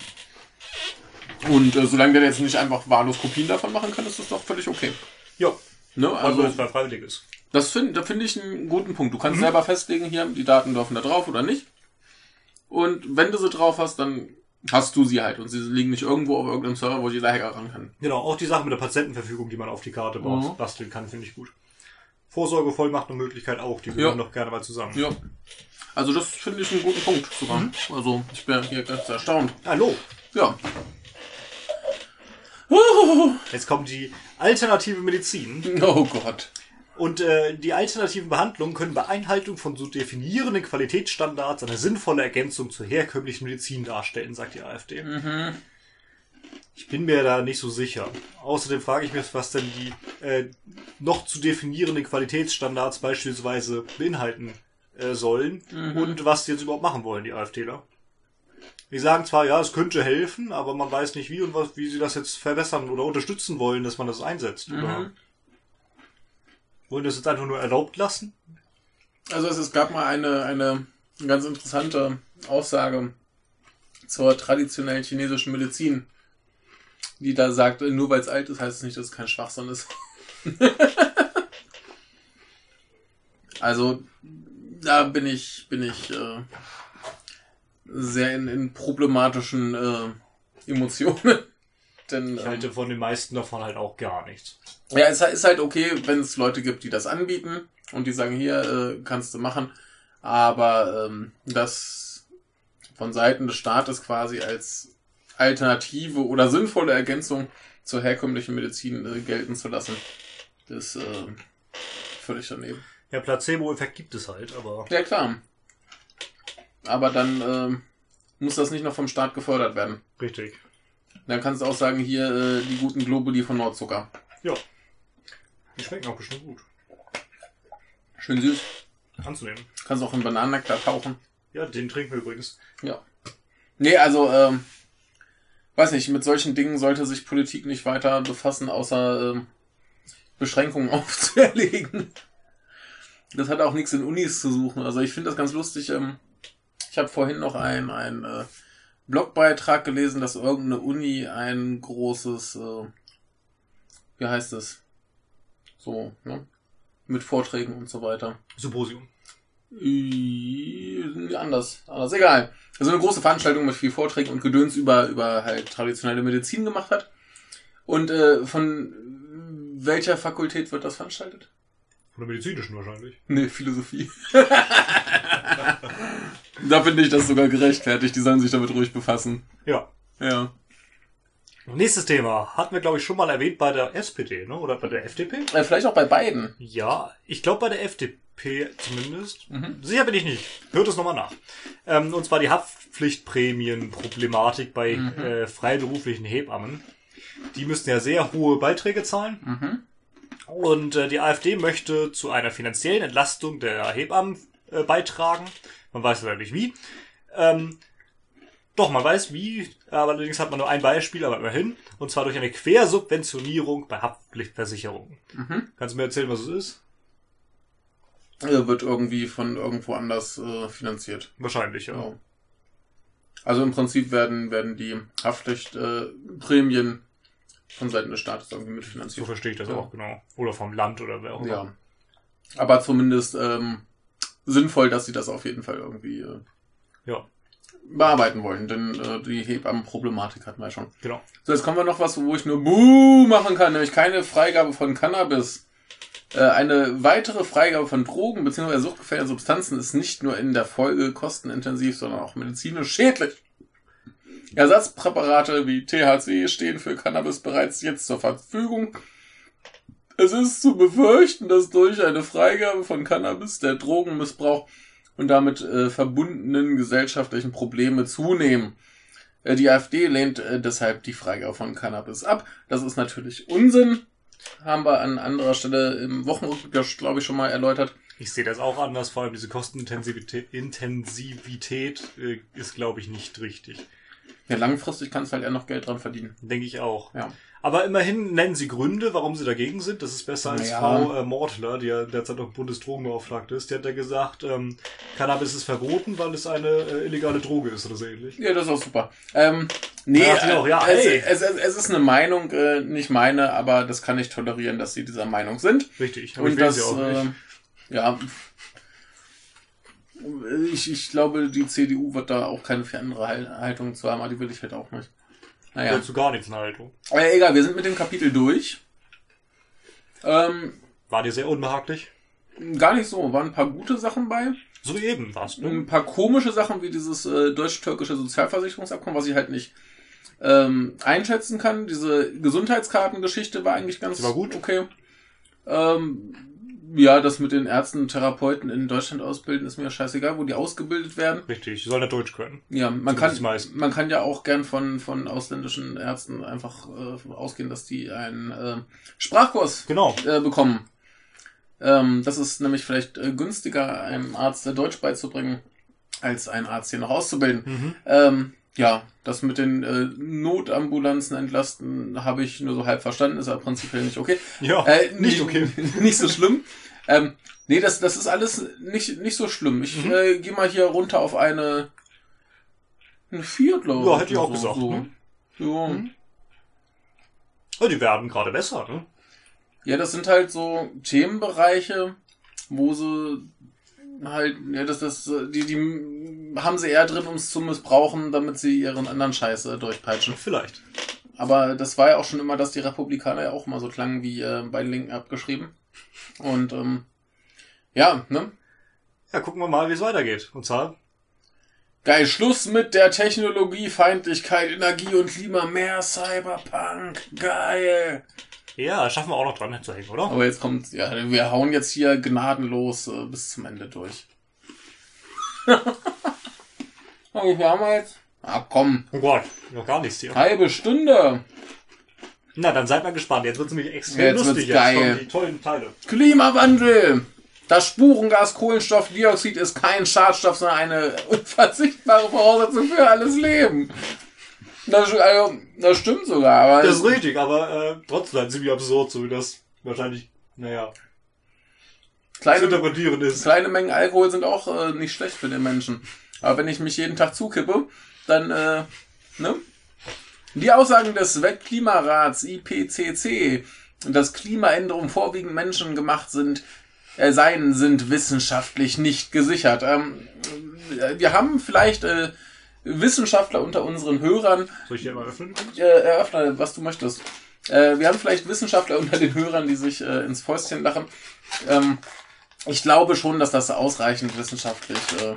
Und äh, solange der jetzt nicht einfach wahllos Kopien davon machen kann, ist das doch völlig okay. Ja. Ne? Also, Also, es freiwillig ist. das finde da finde ich einen guten Punkt. Du kannst selber festlegen, hier, die Daten dürfen da drauf oder nicht. Und wenn du sie drauf hast, dann hast du sie halt. Und sie liegen nicht irgendwo auf irgendeinem Server, wo jeder Hacker ran kann. Genau, auch die Sache mit der Patientenverfügung, die man auf die Karte baut, Mhm. basteln kann, finde ich gut. Vorsorgevollmacht und Möglichkeit auch, die gehören doch gerne mal zusammen. Ja. Also das finde ich einen guten Punkt sogar. Also ich bin hier ganz erstaunt. Hallo, Ja. jetzt kommt die alternative Medizin. Oh Gott. Und äh, die alternativen Behandlungen können bei Einhaltung von so definierenden Qualitätsstandards eine sinnvolle Ergänzung zur herkömmlichen Medizin darstellen, sagt die AfD. Ich bin mir da nicht so sicher. Außerdem frage ich mich, was denn die äh, noch zu definierenden Qualitätsstandards beispielsweise beinhalten äh, sollen und was die jetzt überhaupt machen wollen, die AfDler. Die sagen zwar, ja, es könnte helfen, aber man weiß nicht wie und was, wie sie das jetzt verbessern oder unterstützen wollen, dass man das einsetzt. Oder wollen das jetzt einfach nur erlaubt lassen? Also es, es gab mal eine, eine ganz interessante Aussage zur traditionellen chinesischen Medizin, die da sagt, nur weil es alt ist, heißt es nicht, dass es kein Schwachsinn ist. also da bin ich, bin ich äh, sehr in, in problematischen äh, Emotionen. Denn Ich ähm, halte von den meisten davon halt auch gar nichts. ja, es ist halt okay, wenn es Leute gibt, die das anbieten und die sagen, hier äh, kannst du machen. Aber ähm, das von Seiten des Staates quasi als Alternative oder sinnvolle Ergänzung zur herkömmlichen Medizin äh, gelten zu lassen, ist äh, völlig daneben. Ja, Placebo-Effekt gibt es halt, aber Ja, klar. Aber dann ähm, muss das nicht noch vom Staat gefördert werden. richtig. Dann kannst du auch sagen, hier äh, die guten Globuli von Nordzucker. Ja. Die schmecken auch bestimmt gut. Schön süß. Anzunehmen. Kannst auch in Bananennektar tauchen. Ja, den trinken wir übrigens. Ja. Nee, also, ähm, weiß nicht, mit solchen Dingen sollte sich Politik nicht weiter befassen, außer ähm, Beschränkungen aufzuerlegen. Das hat auch nichts in Unis zu suchen. Also ich finde das ganz lustig. Ähm, ich habe vorhin noch einen, einen äh, Blogbeitrag gelesen, dass irgendeine Uni ein großes, äh, wie heißt es? So, ne? Mit Vorträgen und so weiter. Symposium. Äh, Anders, anders, egal. Also eine große Veranstaltung mit viel Vorträgen und Gedöns über, über halt traditionelle Medizin gemacht hat. Und äh, von welcher Fakultät wird das veranstaltet? Von der medizinischen wahrscheinlich. Nee, Philosophie. Da finde ich das sogar gerechtfertigt. Die sollen sich damit ruhig befassen. Ja. Ja. Nächstes Thema. Hatten wir, glaube ich, schon mal erwähnt bei der SPD, ne? Oder bei der FDP? Äh, vielleicht auch bei beiden. Ja, ich glaube bei der FDP zumindest. Mhm. Sicher bin ich nicht. Hört es nochmal nach. Ähm, und zwar die Haftpflichtprämienproblematik bei Mhm. äh, freiberuflichen Hebammen. Die müssten ja sehr hohe Beiträge zahlen. Mhm. Und äh, die AfD möchte zu einer finanziellen Entlastung der Hebammen äh, beitragen. Man weiß leider nicht wie. Ähm, doch, man weiß wie, aber allerdings hat man nur ein Beispiel, aber immerhin. Und zwar durch eine Quersubventionierung bei Haftpflichtversicherungen. Mhm. Kannst du mir erzählen, was es ist? Äh, wird irgendwie von irgendwo anders äh, finanziert. Wahrscheinlich, ja. Ja. Also im Prinzip werden, werden die Haftpflichtprämien äh, von Seiten des Staates irgendwie So mitfinanziert. verstehe ich das Ja. auch, genau. Oder vom Land oder wer auch immer. Ja. Aber zumindest ähm, sinnvoll, dass sie das auf jeden Fall irgendwie äh, Ja, bearbeiten wollen, denn äh, die Hebammenproblematik hatten wir ja schon. genau. So, jetzt kommen wir noch was, wo ich nur Buh machen kann, nämlich keine Freigabe von Cannabis. Äh, eine weitere Freigabe von Drogen bzw. suchtgefährdenden Substanzen ist nicht nur in der Folge kostenintensiv, sondern auch medizinisch schädlich. Ersatzpräparate wie THC stehen für Cannabis bereits jetzt zur Verfügung. Es ist zu befürchten, dass durch eine Freigabe von Cannabis der Drogenmissbrauch und damit äh, verbundenen gesellschaftlichen Probleme zunehmen. Äh, Die AfD lehnt äh, deshalb die Freigabe von Cannabis ab. Das ist natürlich Unsinn. Haben wir an anderer Stelle im Wochenrückblick, glaube ich, schon mal erläutert. Ich sehe das auch anders, vor allem diese Kostenintensivität Intensivität, äh, ist, glaube ich, nicht richtig. Ja, langfristig kannst du halt eher noch Geld dran verdienen. Denke ich auch. Ja. Aber immerhin nennen sie Gründe, warum sie dagegen sind. Das ist besser als Ja. Frau äh, Mortler, die ja derzeit noch Bundesdrogenbeauftragte ist. Die hat ja gesagt, ähm, Cannabis ist verboten, weil es eine äh, illegale Droge ist oder so ähnlich. Ja, das ist auch super. Ähm, nee, Ja, ich auch, ja, es, es, es, es ist eine Meinung, äh, nicht meine, aber das kann ich tolerieren, dass sie dieser Meinung sind. Richtig, aber Und ich will das, sie auch nicht. äh, ja, ich, ich glaube, die CDU wird da auch keine andere Hal- Haltung zu haben, aber die will ich halt auch nicht. Naja. Dazu gar nichts in Haltung. Aber egal, wir sind mit dem Kapitel durch. Ähm, War dir sehr unbehaglich? gar nicht so, waren ein paar gute Sachen bei. So eben war's. Ne? Ein paar komische Sachen wie dieses äh, deutsch-türkische Sozialversicherungsabkommen, was ich halt nicht ähm, einschätzen kann. Diese Gesundheitskartengeschichte war eigentlich ganz Die war gut. okay. Ähm, ja, das mit den Ärzten und Therapeuten in Deutschland ausbilden, ist mir scheißegal, wo die ausgebildet werden. Richtig, die sollen ja Deutsch können. Ja, man kann, man kann ja auch gern von, von ausländischen Ärzten einfach äh, ausgehen, dass die einen äh, Sprachkurs Genau. äh, bekommen. Ähm, das ist nämlich vielleicht äh, günstiger, einem Arzt äh, Deutsch beizubringen, als einen Arzt hier noch auszubilden. Mhm. Ähm, ja, das mit den äh, Notambulanzen entlasten habe ich nur so halb verstanden, ist aber prinzipiell nicht okay. Ja, Äh, nicht okay. Nicht so schlimm. Ähm, nee, das, das ist alles nicht, nicht so schlimm. Ich Mhm. äh, gehe mal hier runter auf eine, eine 4, glaube ich. Ja, hätte ich auch So- gesagt, So. ne? Ja. Mhm. Ja, die werden gerade besser, ne? ja, das sind halt so Themenbereiche, wo sie halt, ja, das, das, die, die haben sie eher drin, um es zu missbrauchen, damit sie ihren anderen Scheiß äh, durchpeitschen. Vielleicht. Aber das war ja auch schon immer, dass die Republikaner ja auch immer so klangen wie äh, bei den Linken abgeschrieben. Und ähm, ja, ne? Ja, gucken wir mal, wie es weitergeht. Und zwar, Geil, Schluss mit der Technologiefeindlichkeit, Energie und Klima, mehr Cyberpunk, geil. Ja, schaffen wir auch noch dran zu hängen, oder? Aber jetzt kommt, ja, wir hauen jetzt hier gnadenlos äh, bis zum Ende durch. okay, wir haben wir jetzt? Ah, komm, Oh Gott, noch gar nichts hier. halbe Stunde. Na, dann seid mal gespannt. Jetzt wird's nämlich extrem Jetzt lustig. wird's geil. Jetzt kommen die tollen Teile. Klimawandel. Das Spurengas Kohlenstoffdioxid ist kein Schadstoff, sondern eine unverzichtbare Voraussetzung für alles Leben. Das, also, das stimmt sogar, aber Das ist richtig, aber äh, trotzdem halt ziemlich absurd, so wie das wahrscheinlich, naja, zu kleine, interpretieren ist. kleine Mengen Alkohol sind auch äh, nicht schlecht für den Menschen. Aber wenn ich mich jeden Tag zukippe, dann, äh, ne? Die Aussagen des Weltklimarats IPCC, dass Klimaänderungen vorwiegend Menschen gemacht sind, äh, seien, sind wissenschaftlich nicht gesichert. Ähm, äh, wir haben vielleicht äh, Wissenschaftler unter unseren Hörern, Soll ich dir mal öffnen? äh, eröffne, was du möchtest. Äh, wir haben vielleicht Wissenschaftler unter den Hörern, die sich äh, ins Fäustchen lachen. Ähm, ich glaube schon, dass das ausreichend wissenschaftlich äh,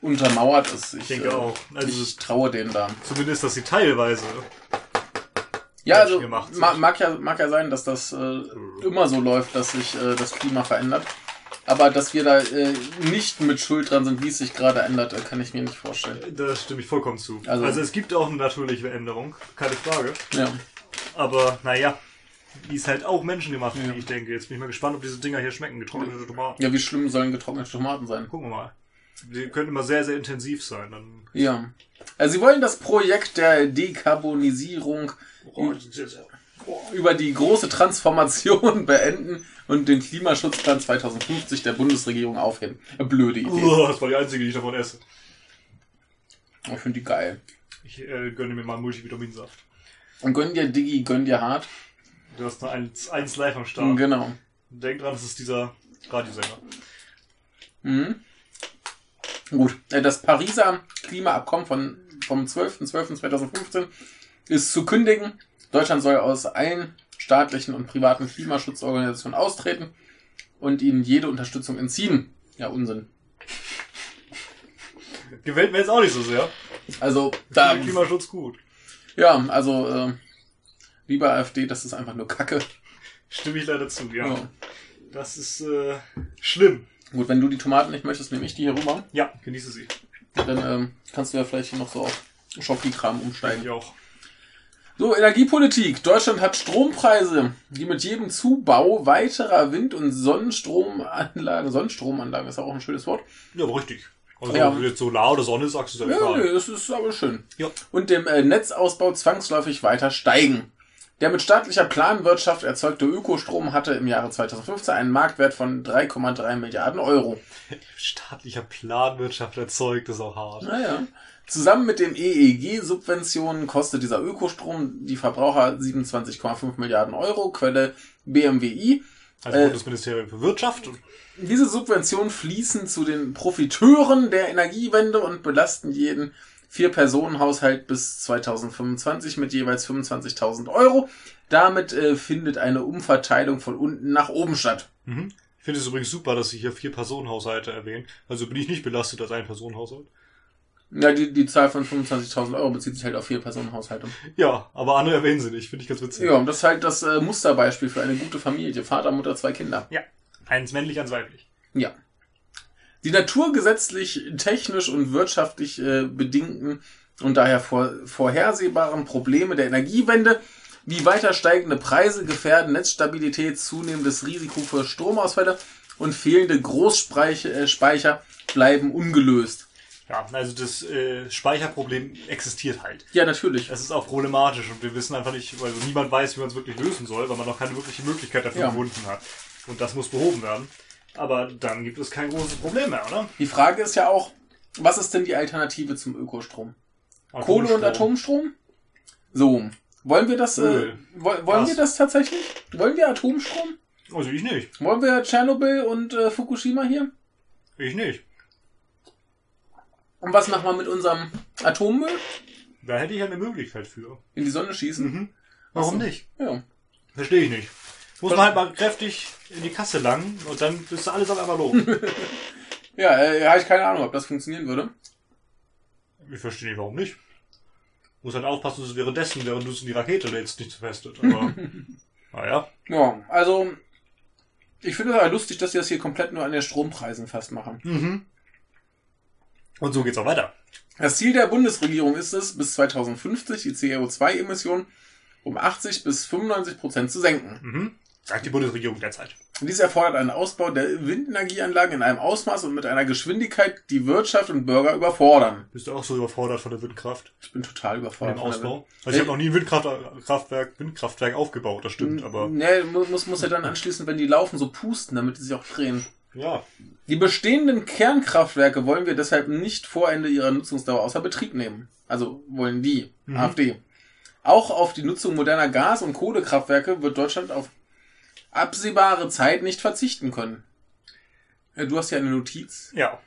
untermauert ist. Ich denke auch. Also ich traue denen da. Zumindest, dass sie teilweise Ja, also ma mag, ja, mag ja sein, dass das äh, immer so läuft, dass sich äh, das Klima verändert. Aber dass wir da äh, nicht mit Schuld dran sind, wie es sich gerade ändert, äh, kann ich mir nicht vorstellen. Da stimme ich vollkommen zu. Also- Also, es gibt auch eine natürliche Änderung, keine Frage. Ja. Aber naja, die ist halt auch menschengemacht, Ja. wie ich denke. Jetzt bin ich mal gespannt, ob diese Dinger hier schmecken, getrocknete Tomaten. ja, wie schlimm sollen getrocknete Tomaten sein? Gucken wir mal. Die können immer sehr, sehr intensiv sein. Dann Ja. Also sie wollen das Projekt der Dekarbonisierung oh, über die große Transformation beenden und den Klimaschutzplan 2050 der Bundesregierung aufheben. Eine blöde Idee. Oh, das war die einzige, die ich davon esse. Ich finde die geil. Ich äh, gönne mir mal Multivitaminsaft. Und gönn dir Diggi, gönn dir hart. Du hast eine 1, 1 live am Start. Genau. Denk dran, das ist dieser Radiosänger. Mhm. Gut, äh, das Pariser Klimaabkommen von, vom 12.12.2015 ist zu kündigen. Deutschland soll aus allen staatlichen und privaten Klimaschutzorganisationen austreten und ihnen jede Unterstützung entziehen. Ja, Unsinn. Gefällt mir jetzt auch nicht so sehr. Also, da, finde Klimaschutz gut. ja, also, äh, lieber AfD, das ist einfach nur Kacke. Stimme ich leider zu, ja. Ja. Das ist äh, schlimm. Gut, wenn du die Tomaten nicht möchtest, nehme ich die hier rüber. Ja, genieße sie. Dann ähm, kannst du ja vielleicht hier noch so auf Schocki-Kram umsteigen. Ich auch. So, Energiepolitik. Deutschland hat Strompreise, die mit jedem Zubau weiterer Wind- und Sonnenstromanlagen, Sonnenstromanlagen ist auch ein schönes Wort, Ja, aber richtig. Also, Ja. wenn du jetzt Solar oder Sonne sagst, ist ja ja, nee, das ist aber schön. Ja. Und dem äh, Netzausbau zwangsläufig weiter steigen. Der mit staatlicher Planwirtschaft erzeugte Ökostrom hatte im Jahre 2015 einen Marktwert von 3,3 Milliarden Euro. Staatlicher Planwirtschaft erzeugt ist auch hart. Naja. Zusammen mit den EEG-Subventionen kostet dieser Ökostrom die Verbraucher 27,5 Milliarden Euro, Quelle BMWI. Also Äh, Bundesministerium für Wirtschaft. Diese Subventionen fließen zu den Profiteuren der Energiewende und belasten jeden Vier-Personen-Haushalt bis 2025 mit jeweils 25.000 Euro. Damit äh, findet eine Umverteilung von unten nach oben statt. mhm. Ich finde es übrigens super, dass Sie hier vier Personenhaushalte erwähnen. Also bin ich nicht belastet als ein Personenhaushalt. Ja, die, die Zahl von 25.000 Euro bezieht sich halt auf Vier-Personen-Haushalte. Ja, aber andere erwähnen sie nicht. Finde ich ganz witzig. Ja, und das ist halt das äh, Musterbeispiel für eine gute Familie. Vater, Mutter, zwei Kinder. ja. Eins männlich, eins weiblich. Ja. Die naturgesetzlich, technisch und wirtschaftlich äh, bedingten und daher vor, vorhersehbaren Probleme der Energiewende wie weiter steigende Preise gefährden Netzstabilität, zunehmendes Risiko für Stromausfälle und fehlende Großspeicher äh, bleiben ungelöst. Ja, also das äh, Speicherproblem existiert halt. Ja, natürlich. Das ist auch problematisch und wir wissen einfach nicht, also niemand weiß, wie man es wirklich lösen soll, weil man noch keine wirkliche Möglichkeit dafür Ja. gefunden hat. Und das muss behoben werden. Aber dann gibt es kein großes Problem mehr, oder? Die Frage ist ja auch, was ist denn die Alternative zum Ökostrom? Kohle und Atomstrom? So. Wollen wir das, äh, wollen Gas. wir das tatsächlich? Wollen wir Atomstrom? Also ich nicht. Wollen wir Tschernobyl und äh, Fukushima hier? Ich nicht. Und was machen wir mit unserem Atommüll? Da hätte ich ja eine Möglichkeit für. In die Sonne schießen? Mhm. Warum Ach so. nicht? Ja. Verstehe ich nicht. Muss man halt mal kräftig in die Kasse langen und dann bist du alles auf einmal los. Ja, äh, habe ich keine Ahnung, ob das funktionieren würde. ich verstehe nicht, warum nicht. Muss halt aufpassen, dass es währenddessen, während du es in die Rakete lädst, nicht verfestet. Aber, naja. Ja, also ich finde es aber lustig, dass sie das hier komplett nur an den Strompreisen festmachen. Mhm. Und so geht's auch weiter. Das Ziel der Bundesregierung ist es, bis 2050 die CO2-Emissionen um 80 bis 95 Prozent zu senken. Mhm. Sagt die Bundesregierung derzeit. Dies erfordert einen Ausbau der Windenergieanlagen in einem Ausmaß und mit einer Geschwindigkeit, die Wirtschaft und Bürger überfordern. Bist du auch so überfordert von der Windkraft? Ich bin total überfordert. dem von der Ausbau? Also ich habe noch nie ein Windkraftwerk, Windkraftwerk aufgebaut, das stimmt, aber Ne, mu- muss, muss ja dann anschließend, wenn die laufen, so pusten, damit die sich auch drehen. Ja. Die bestehenden Kernkraftwerke wollen wir deshalb nicht vor Ende ihrer Nutzungsdauer außer Betrieb nehmen. Also wollen die, Mhm. AfD. Auch auf die Nutzung moderner Gas- und Kohlekraftwerke wird Deutschland auf absehbare Zeit nicht verzichten können. Ja, du hast ja eine Notiz. Ja.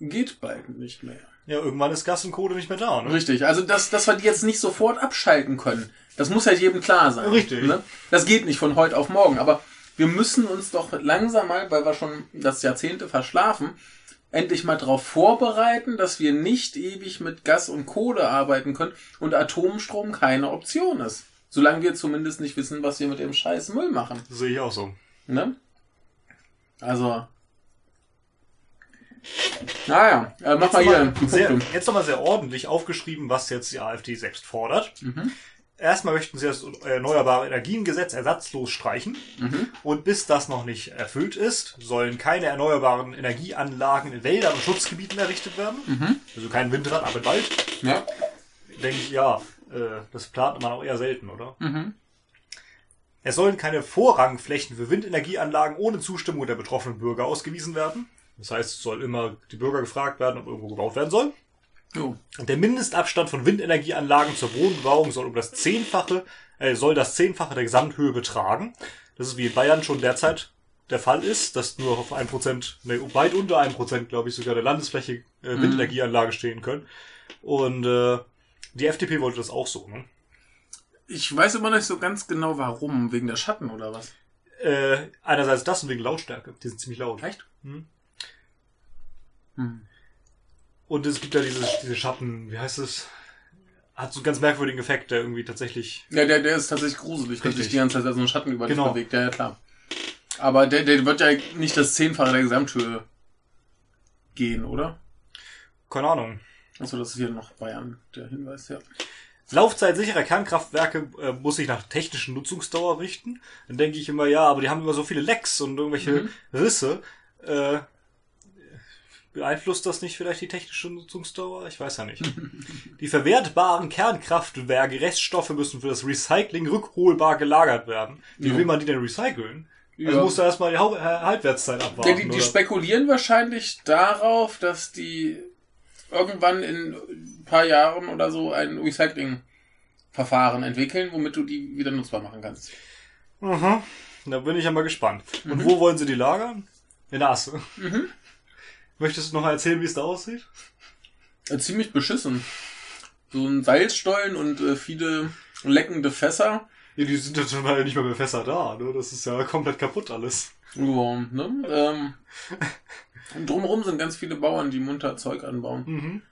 Geht bald nicht mehr. Ja, irgendwann ist Gas und Kohle nicht mehr da, ne? Richtig, also dass, dass wir die jetzt nicht sofort abschalten können, das muss halt jedem klar sein. Richtig. Ne? Das geht nicht von heute auf morgen, aber wir müssen uns doch langsam mal, weil wir schon das Jahrzehnte verschlafen, endlich mal darauf vorbereiten, dass wir nicht ewig mit Gas und Kohle arbeiten können und Atomstrom keine Option ist. Solange wir zumindest nicht wissen, was wir mit dem scheiß Müll machen. Sehe ich auch so. Ne? Also. Naja, äh, mach mal hier sehr, jetzt nochmal sehr ordentlich aufgeschrieben, was jetzt die AfD selbst fordert. Mhm. Erstmal möchten sie das Erneuerbare Energiengesetz ersatzlos streichen. Mhm. Und bis das noch nicht erfüllt ist, sollen keine erneuerbaren Energieanlagen in Wäldern und Schutzgebieten errichtet werden. Mhm. Also kein Windrad, aber Wald. Ja. Denke ich, ja, äh, das plant man auch eher selten, oder? Mhm. Es sollen keine Vorrangflächen für Windenergieanlagen ohne Zustimmung der betroffenen Bürger ausgewiesen werden. Das heißt, es soll immer die Bürger gefragt werden, ob irgendwo gebaut werden soll. Und der Mindestabstand von Windenergieanlagen zur Wohnbebauung soll um das Zehnfache, äh, soll das Zehnfache der Gesamthöhe betragen. Das ist wie in Bayern schon derzeit der Fall ist, dass nur auf ein Prozent, nee, weit unter einem Prozent, glaube ich, sogar der Landesfläche äh, Windenergieanlage stehen können. Und äh, die FDP wollte das auch so, ne? Ich weiß immer nicht so ganz genau warum. Wegen der Schatten oder was? Äh, einerseits das und wegen Lautstärke. Die sind ziemlich laut. Echt? Hm. Hm. Und es gibt ja diese, diese Schatten, wie heißt es? Hat so einen ganz merkwürdigen Effekt, der irgendwie tatsächlich. Ja, der, der ist tatsächlich gruselig, dass Richtig. sich die ganze Zeit so ein Schatten über dich Genau. bewegt. Ja, ja, klar. Aber der, der wird ja nicht das Zehnfache der Gesamthöhe gehen, oder? Keine Ahnung. Achso, das ist hier noch Bayern, der Hinweis, ja. Laufzeit sicherer Kernkraftwerke äh, muss sich nach technischen Nutzungsdauer richten. Dann denke ich immer, ja, aber die haben immer so viele Lecks und irgendwelche Mhm. Risse. Äh, beeinflusst das nicht vielleicht die technische Nutzungsdauer? Ich weiß ja nicht. die verwertbaren Kernkraftwerke, Reststoffe müssen für das Recycling rückholbar gelagert werden. Wie Ja. will man die denn recyceln? Ja. Also musst du erstmal die äh, Halbwertszeit abwarten. Ja, die, die spekulieren wahrscheinlich darauf, dass die irgendwann in ein paar Jahren oder so ein Recycling-Verfahren entwickeln, womit du die wieder nutzbar machen kannst. Aha. Da bin ich ja mal gespannt. Und Mhm. wo wollen sie die lagern? In der Asse. Möchtest du noch erzählen, wie es da aussieht? Äh, ziemlich beschissen. So ein Salzstollen und äh, viele leckende Fässer. Ja, die sind ja schon mal nicht mehr mit Fässer da, ne? Das ist ja komplett kaputt alles. Ja, ne? ähm, und drumherum sind ganz viele Bauern, die munter Zeug anbauen. Mhm.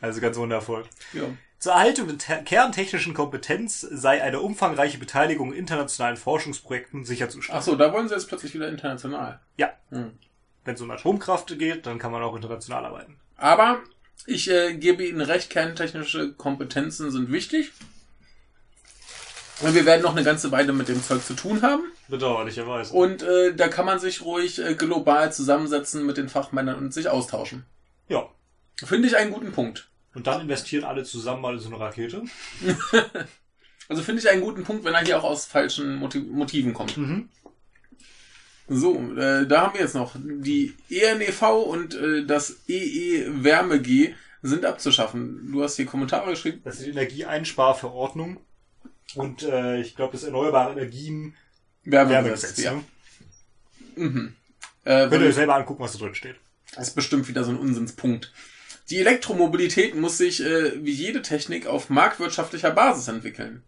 Also ganz wundervoll. Ja. Zur Erhaltung der te- kerntechnischen Kompetenz sei eine umfangreiche Beteiligung in internationalen Forschungsprojekten sicherzustellen. Ach so, da wollen sie jetzt plötzlich wieder international. Ja. Hm. Wenn es um Atomkraft geht, dann kann man auch international arbeiten. Aber ich äh, gebe Ihnen recht, kerntechnische Kompetenzen sind wichtig. Und wir werden noch eine ganze Weile mit dem Zeug zu tun haben. Bedauerlicherweise. Und äh, da kann man sich ruhig äh, global zusammensetzen mit den Fachmännern und sich austauschen. ja. Finde ich einen guten Punkt. Und dann investieren alle zusammen mal in so eine Rakete. Also finde ich einen guten Punkt, wenn er hier auch aus falschen Motiv Motiven kommt. Mhm. So, äh, da haben wir jetzt noch. Die ENEV und äh, das EE-Wärme-G sind abzuschaffen. Du hast hier Kommentare geschrieben. Das ist die Energieeinsparverordnung. Und äh, ich glaube, das Erneuerbare Energien Wärmegesetz. ja. Ne? Mhm. Äh, Könnt ihr euch selber angucken, was da drin steht. Das ist bestimmt wieder so ein Unsinnspunkt. Die Elektromobilität muss sich äh, wie jede Technik auf marktwirtschaftlicher Basis entwickeln.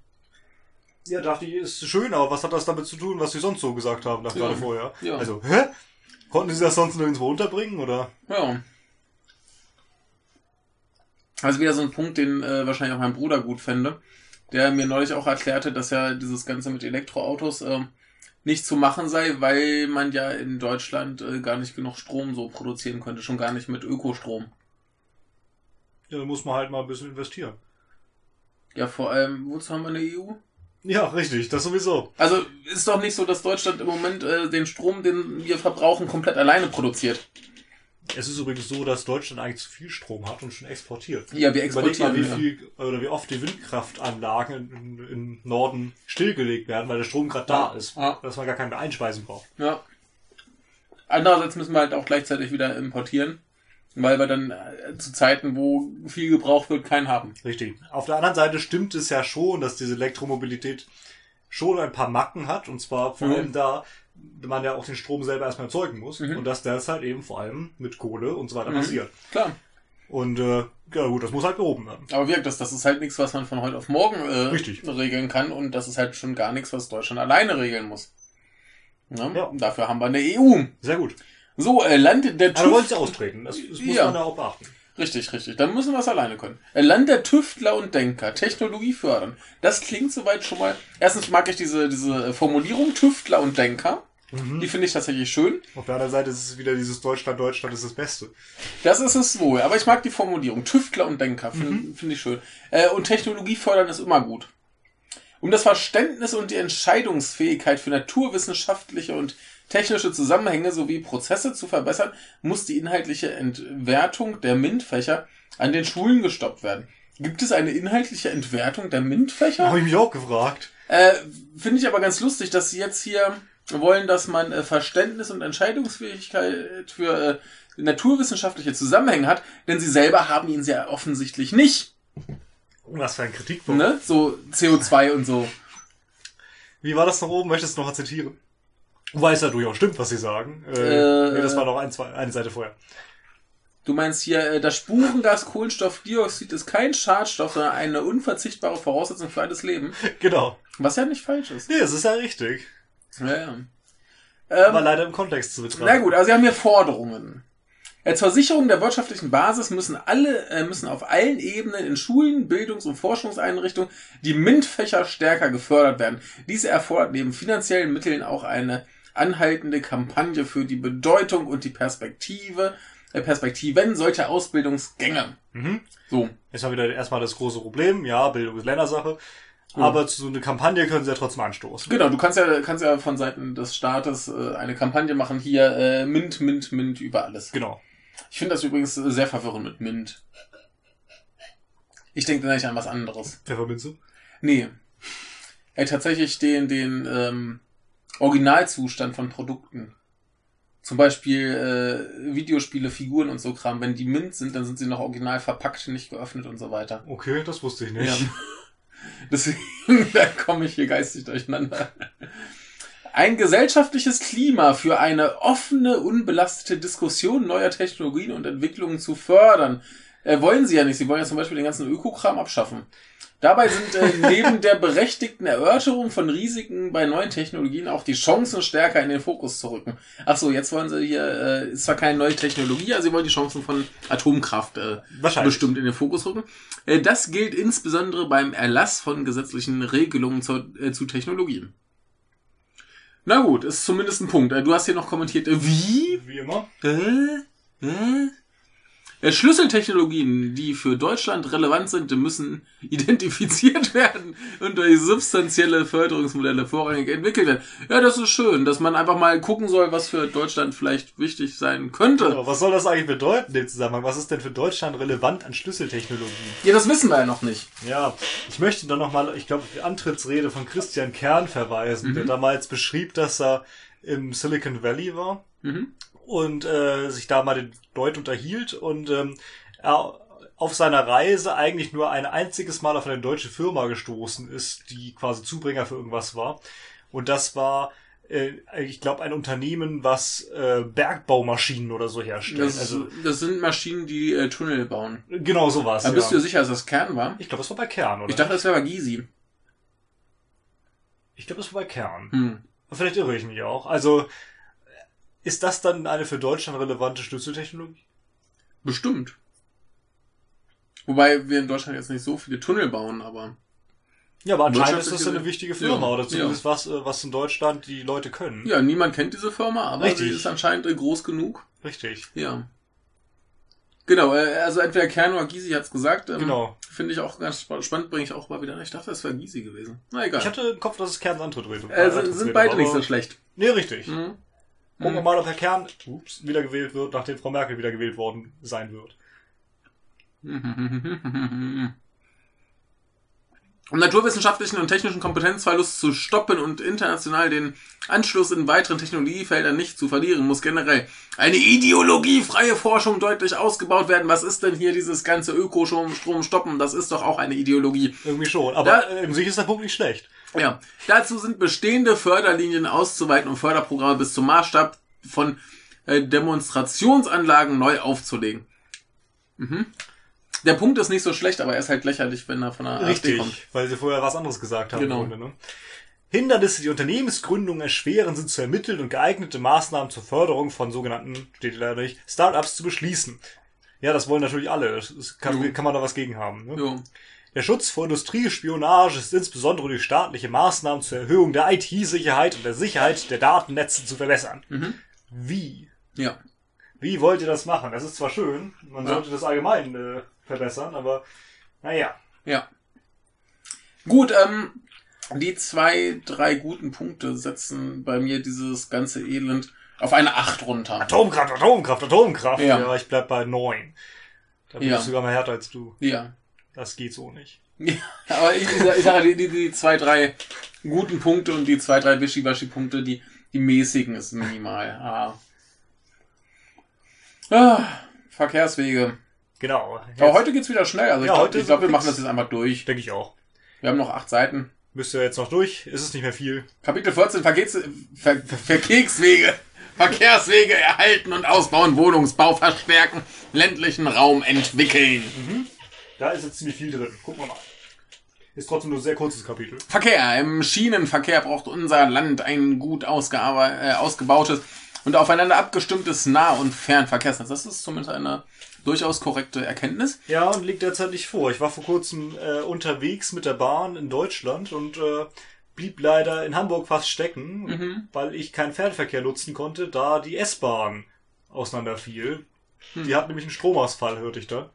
Ja, dachte ich, ist schön, aber was hat das damit zu tun, was sie sonst so gesagt haben, dachte Ja. gerade vorher? Ja. Also, hä? Konnten sie das sonst nirgendwo unterbringen, oder? Ja. Also wieder so ein Punkt, den äh, wahrscheinlich auch mein Bruder gut fände, der mir neulich auch erklärte, dass ja dieses Ganze mit Elektroautos ähm, nicht zu machen sei, weil man ja in Deutschland äh, gar nicht genug Strom so produzieren könnte, schon gar nicht mit Ökostrom. Ja, dann muss man halt mal ein bisschen investieren. Ja, vor allem, wozu haben wir eine EU? Ja, richtig, das sowieso. Also ist doch nicht so, dass Deutschland im Moment äh, den Strom, den wir verbrauchen, komplett alleine produziert. Es ist übrigens so, dass Deutschland eigentlich zu viel Strom hat und schon exportiert. Ja, wir Überleg mal, exportieren. wie ja. viel oder wie oft die Windkraftanlagen in, in, im Norden stillgelegt werden, weil der Strom gerade da Ja. ist. Ja. Dass man gar keinen mehr einspeisen braucht. Ja. Andererseits müssen wir halt auch gleichzeitig wieder importieren, weil wir dann äh, zu Zeiten, wo viel gebraucht wird, keinen haben. Richtig. Auf der anderen Seite stimmt es ja schon, dass diese Elektromobilität schon ein paar Macken hat. Und zwar vor Mhm. allem da, man ja auch den Strom selber erstmal erzeugen muss. Mhm. Und dass das halt eben vor allem mit Kohle und so weiter Mhm. passiert. Klar. Und äh, ja gut, das muss halt behoben werden. Aber gesagt, das, das ist halt nichts, was man von heute auf morgen äh, Richtig. regeln kann und das ist halt schon gar nichts, was Deutschland alleine regeln muss. Ne? Ja. Dafür haben wir eine EU. Sehr gut. So, äh, Land der Aber du TÜV. wolltest ja austreten. Das, das muss Ja. man ja auch beachten. Richtig, richtig. Dann müssen wir es alleine können. Äh, Land der Tüftler und Denker. Technologie fördern. Das klingt soweit schon mal. Erstens mag ich diese, diese Formulierung Tüftler und Denker. Die finde ich tatsächlich schön. Auf der anderen Seite ist es wieder dieses Deutschland, Deutschland ist das Beste. Das ist es wohl. Aber ich mag die Formulierung. Tüftler und Denker. Finde find ich schön. Äh, und Technologie fördern ist immer gut. Um das Verständnis und die Entscheidungsfähigkeit für naturwissenschaftliche und technische Zusammenhänge sowie Prozesse zu verbessern, muss die inhaltliche Entwertung der MINT-Fächer an den Schulen gestoppt werden. Gibt es eine inhaltliche Entwertung der MINT-Fächer? Habe ich mich auch gefragt. Äh, Finde ich aber ganz lustig, dass sie jetzt hier wollen, dass man äh, Verständnis und Entscheidungsfähigkeit für äh, naturwissenschaftliche Zusammenhänge hat, denn sie selber haben ihn sehr offensichtlich nicht. Was für ein Kritikpunkt. Ne? So CO2 und so. Wie war das noch oben? Möchtest du noch zitieren? Wobei es ja durchaus stimmt, was sie sagen. Äh, Äh, nee, das war noch ein, zwei, eine Seite vorher. Du meinst hier, äh, das Spurengas Kohlenstoffdioxid ist kein Schadstoff, sondern eine unverzichtbare Voraussetzung für alles Leben. Genau. Was ja nicht falsch ist. Nee, das ist ja richtig. Ja, ja. Aber Ähm, leider im Kontext zu betrachten. na gut, also wir haben hier Forderungen. Äh, Zur Sicherung der wirtschaftlichen Basis müssen alle, äh, müssen auf allen Ebenen in Schulen, Bildungs- und Forschungseinrichtungen die MINT-Fächer stärker gefördert werden. Diese erfordert neben finanziellen Mitteln auch eine anhaltende Kampagne für die Bedeutung und die Perspektive, äh, Perspektiven solcher Ausbildungsgänge. Mhm. So. Jetzt haben wir wieder erstmal das große Problem. Ja, Bildung ist Ländersache. Aber zu so eine Kampagne können sie ja trotzdem anstoßen. Genau, du kannst ja, kannst ja von Seiten des Staates äh, eine Kampagne machen, hier äh, Mint, Mint, Mint über alles. Genau. Ich finde das übrigens sehr verwirrend mit Mint. Ich denke da nicht an was anderes. Pfefferminze. Nee. Äh, tatsächlich den, den ähm, Originalzustand von Produkten. Zum Beispiel äh, Videospiele, Figuren und so Kram. Wenn die Mint sind, dann sind sie noch original verpackt, nicht geöffnet und so weiter. Okay, das wusste ich nicht. Ja. Deswegen, da komme ich hier geistig durcheinander. Ein gesellschaftliches Klima für eine offene, unbelastete Diskussion neuer Technologien und Entwicklungen zu fördern. Äh, wollen sie ja nicht. Sie wollen ja zum Beispiel den ganzen Ökokram abschaffen. Dabei sind äh, neben der berechtigten Erörterung von Risiken bei neuen Technologien auch die Chancen stärker in den Fokus zu rücken. Ach so, jetzt wollen sie hier, äh, ist zwar keine neue Technologie, also sie wollen die Chancen von Atomkraft äh, bestimmt in den Fokus rücken. Äh, Das gilt insbesondere beim Erlass von gesetzlichen Regelungen zur, äh, zu Technologien. Na gut, ist zumindest ein Punkt. Äh, Du hast hier noch kommentiert, äh, wie? Wie immer. Äh? Äh? Äh, Schlüsseltechnologien, die für Deutschland relevant sind, müssen identifiziert werden und durch substanzielle Förderungsmodelle vorrangig entwickelt werden. Ja, das ist schön, dass man einfach mal gucken soll, was für Deutschland vielleicht wichtig sein könnte. Genau. Was soll das eigentlich bedeuten, den Zusammenhang? Was ist denn für Deutschland relevant an Schlüsseltechnologien? Ja, das wissen wir ja noch nicht. Ja, ich möchte dann nochmal, ich glaube, die Antrittsrede von Christian Kern verweisen, der damals beschrieb, dass er im Silicon Valley war Mhm. Und äh, sich da mal den Leuten unterhielt und ähm, er auf seiner Reise eigentlich nur ein einziges Mal auf eine deutsche Firma gestoßen ist, die quasi Zubringer für irgendwas war. Und das war, äh, ich glaube, ein Unternehmen, was äh, Bergbaumaschinen oder so herstellt. Das, also das sind Maschinen, die äh, Tunnel bauen. genau sowas. Aber bist du Ja. sicher, dass das Kern war? Ich glaube, es war bei Kern, oder? Ich dachte, das wäre bei Gysi. ich glaube, es war bei Kern. Hm. Vielleicht irre ich mich auch. Also, ist das dann eine für Deutschland relevante Schlüsseltechnologie? Bestimmt. Wobei wir in Deutschland jetzt nicht so viele Tunnel bauen, aber. Ja, aber anscheinend ist das eine wichtige Firma Ja, oder zumindest was, äh, was in Deutschland die Leute können. Ja, niemand kennt diese Firma, aber Richtig. sie ist anscheinend äh, groß genug. Richtig. Ja. Genau, äh, also entweder Kern oder Gysi hat's gesagt. Ähm, Genau. Finde ich auch ganz spa- spannend, bringe ich auch mal wieder. Ich dachte, das wäre Gysi gewesen. Na egal. Ich hatte im Kopf, dass es Kerns Antritt rede. äh, sind, sind beide nicht so schlecht. Nee, richtig. Mhm. Gucken wir mal, ob Herr Kern ups, wiedergewählt wird, nachdem Frau Merkel wiedergewählt worden sein wird. Um naturwissenschaftlichen und technischen Kompetenzverlust zu stoppen und international den Anschluss in weiteren Technologiefeldern nicht zu verlieren, muss generell eine ideologiefreie Forschung deutlich ausgebaut werden. Was ist denn hier dieses ganze Ökostrom stoppen? Das ist doch auch eine Ideologie. Irgendwie schon. Aber Ja. äh, in sich ist der Punkt nicht schlecht. Ja, dazu sind bestehende Förderlinien auszuweiten und Förderprogramme bis zum Maßstab von äh, Demonstrationsanlagen neu aufzulegen. Mhm. Der Punkt ist nicht so schlecht, aber er ist halt lächerlich, wenn er von der AfD kommt. Richtig. Weil sie vorher was anderes gesagt haben. Genau. Grunde, ne? Hindernisse, die Unternehmensgründung erschweren, sind zu ermitteln und geeignete Maßnahmen zur Förderung von sogenannten, steht leider nicht, Startups zu beschließen. Ja, das wollen natürlich alle. Das kann, kann man da was gegen haben. Ne? Jo. Der Schutz vor Industriespionage ist insbesondere durch staatliche Maßnahmen zur Erhöhung der IT-Sicherheit und der Sicherheit der Datennetze zu verbessern. Mhm. Wie? Ja. Wie wollt ihr das machen? Das ist zwar schön, man Ja. sollte das allgemein äh, verbessern, aber naja. Ja. Gut, ähm, die zwei, drei guten Punkte setzen bei mir dieses ganze Elend auf eine Acht runter. Atomkraft, Atomkraft, Atomkraft. Ja. Ja, ich bleib bei neun. Da bin Ja. ich sogar mal härter als du. Ja. Das geht so nicht. Ja, aber ich, ich, sag- ich sage, die, die, zwei, drei guten Punkte und die zwei, drei Wischiwaschi-Punkte, die, die mäßigen ist minimal. Ah. Ah, Verkehrswege. Genau. Aber Jetzt heute geht's wieder schnell. Also ich Ja, glaube, ich glaub, wir machen das jetzt einfach durch. denke ich auch. Wir haben noch acht Seiten. Müsst ihr jetzt noch durch? Ist es nicht mehr viel? Kapitel 14, Verkehrs Ver Ver Verkehrswege. Verkehrswege erhalten und ausbauen, Wohnungsbau verstärken, ländlichen Raum entwickeln. Da ist jetzt ziemlich viel drin. Gucken wir mal. Ist trotzdem nur ein sehr kurzes Kapitel. Verkehr. Im Schienenverkehr braucht unser Land ein gut äh, ausgebautes und aufeinander abgestimmtes Nah- und Fernverkehrsnetz. Das ist zumindest eine durchaus korrekte Erkenntnis. Ja, und liegt derzeit nicht vor. Ich war vor kurzem äh, unterwegs mit der Bahn in Deutschland und äh, blieb leider in Hamburg fast stecken, Mhm. weil ich keinen Fernverkehr nutzen konnte, da die S-Bahn auseinanderfiel. Die hat nämlich einen Stromausfall, hörte ich da.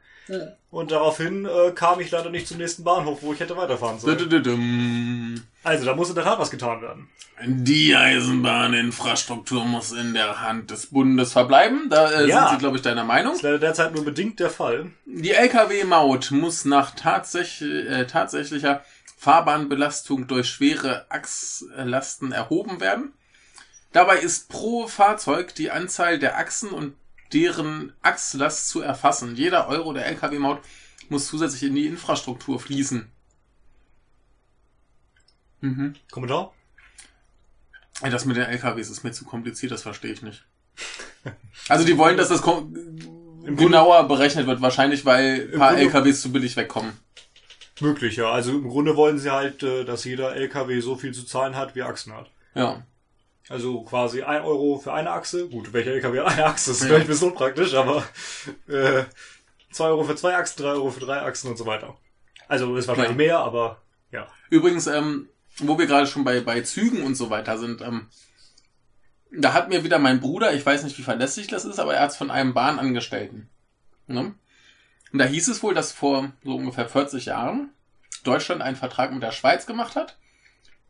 Und daraufhin äh, kam ich leider nicht zum nächsten Bahnhof, wo ich hätte weiterfahren sollen. Also, da muss in der Tat was getan werden. Die Eisenbahninfrastruktur muss in der Hand des Bundes verbleiben. Da äh, Ja. sind Sie, glaube ich, deiner Meinung. Ist leider derzeit nur bedingt der Fall. Die Lkw-Maut muss nach tatsäch äh, tatsächlicher Fahrbahnbelastung durch schwere Achslasten erhoben werden. Dabei ist pro Fahrzeug die Anzahl der Achsen und deren Achslast zu erfassen. Jeder Euro der Lkw-Maut muss zusätzlich in die Infrastruktur fließen. Mhm. Kommentar? Das mit den LKWs ist mir zu kompliziert, das verstehe ich nicht. Also die wollen, dass das genauer berechnet wird, wahrscheinlich weil ein paar Grunde- LKWs zu billig wegkommen. Möglich, ja. Also im Grunde wollen sie halt, äh, dass jeder LKW so viel zu zahlen hat, wie Achsen hat. Ja. Also quasi ein Euro für eine Achse. Gut, welcher LKW hat eine Achse? Das ist Ja. vielleicht ein bisschen unpraktisch, aber äh, zwei Euro für zwei Achsen, drei Euro für drei Achsen und so weiter. Also ist wahrscheinlich Ja. mehr, aber ja. Übrigens, ähm, wo wir gerade schon bei, bei Zügen und so weiter sind, ähm, da hat mir wieder mein Bruder, ich weiß nicht, wie verlässlich das ist, aber er hat es von einem Bahnangestellten. Ne? Und da hieß es wohl, dass vor so ungefähr 40 Jahren Deutschland einen Vertrag mit der Schweiz gemacht hat,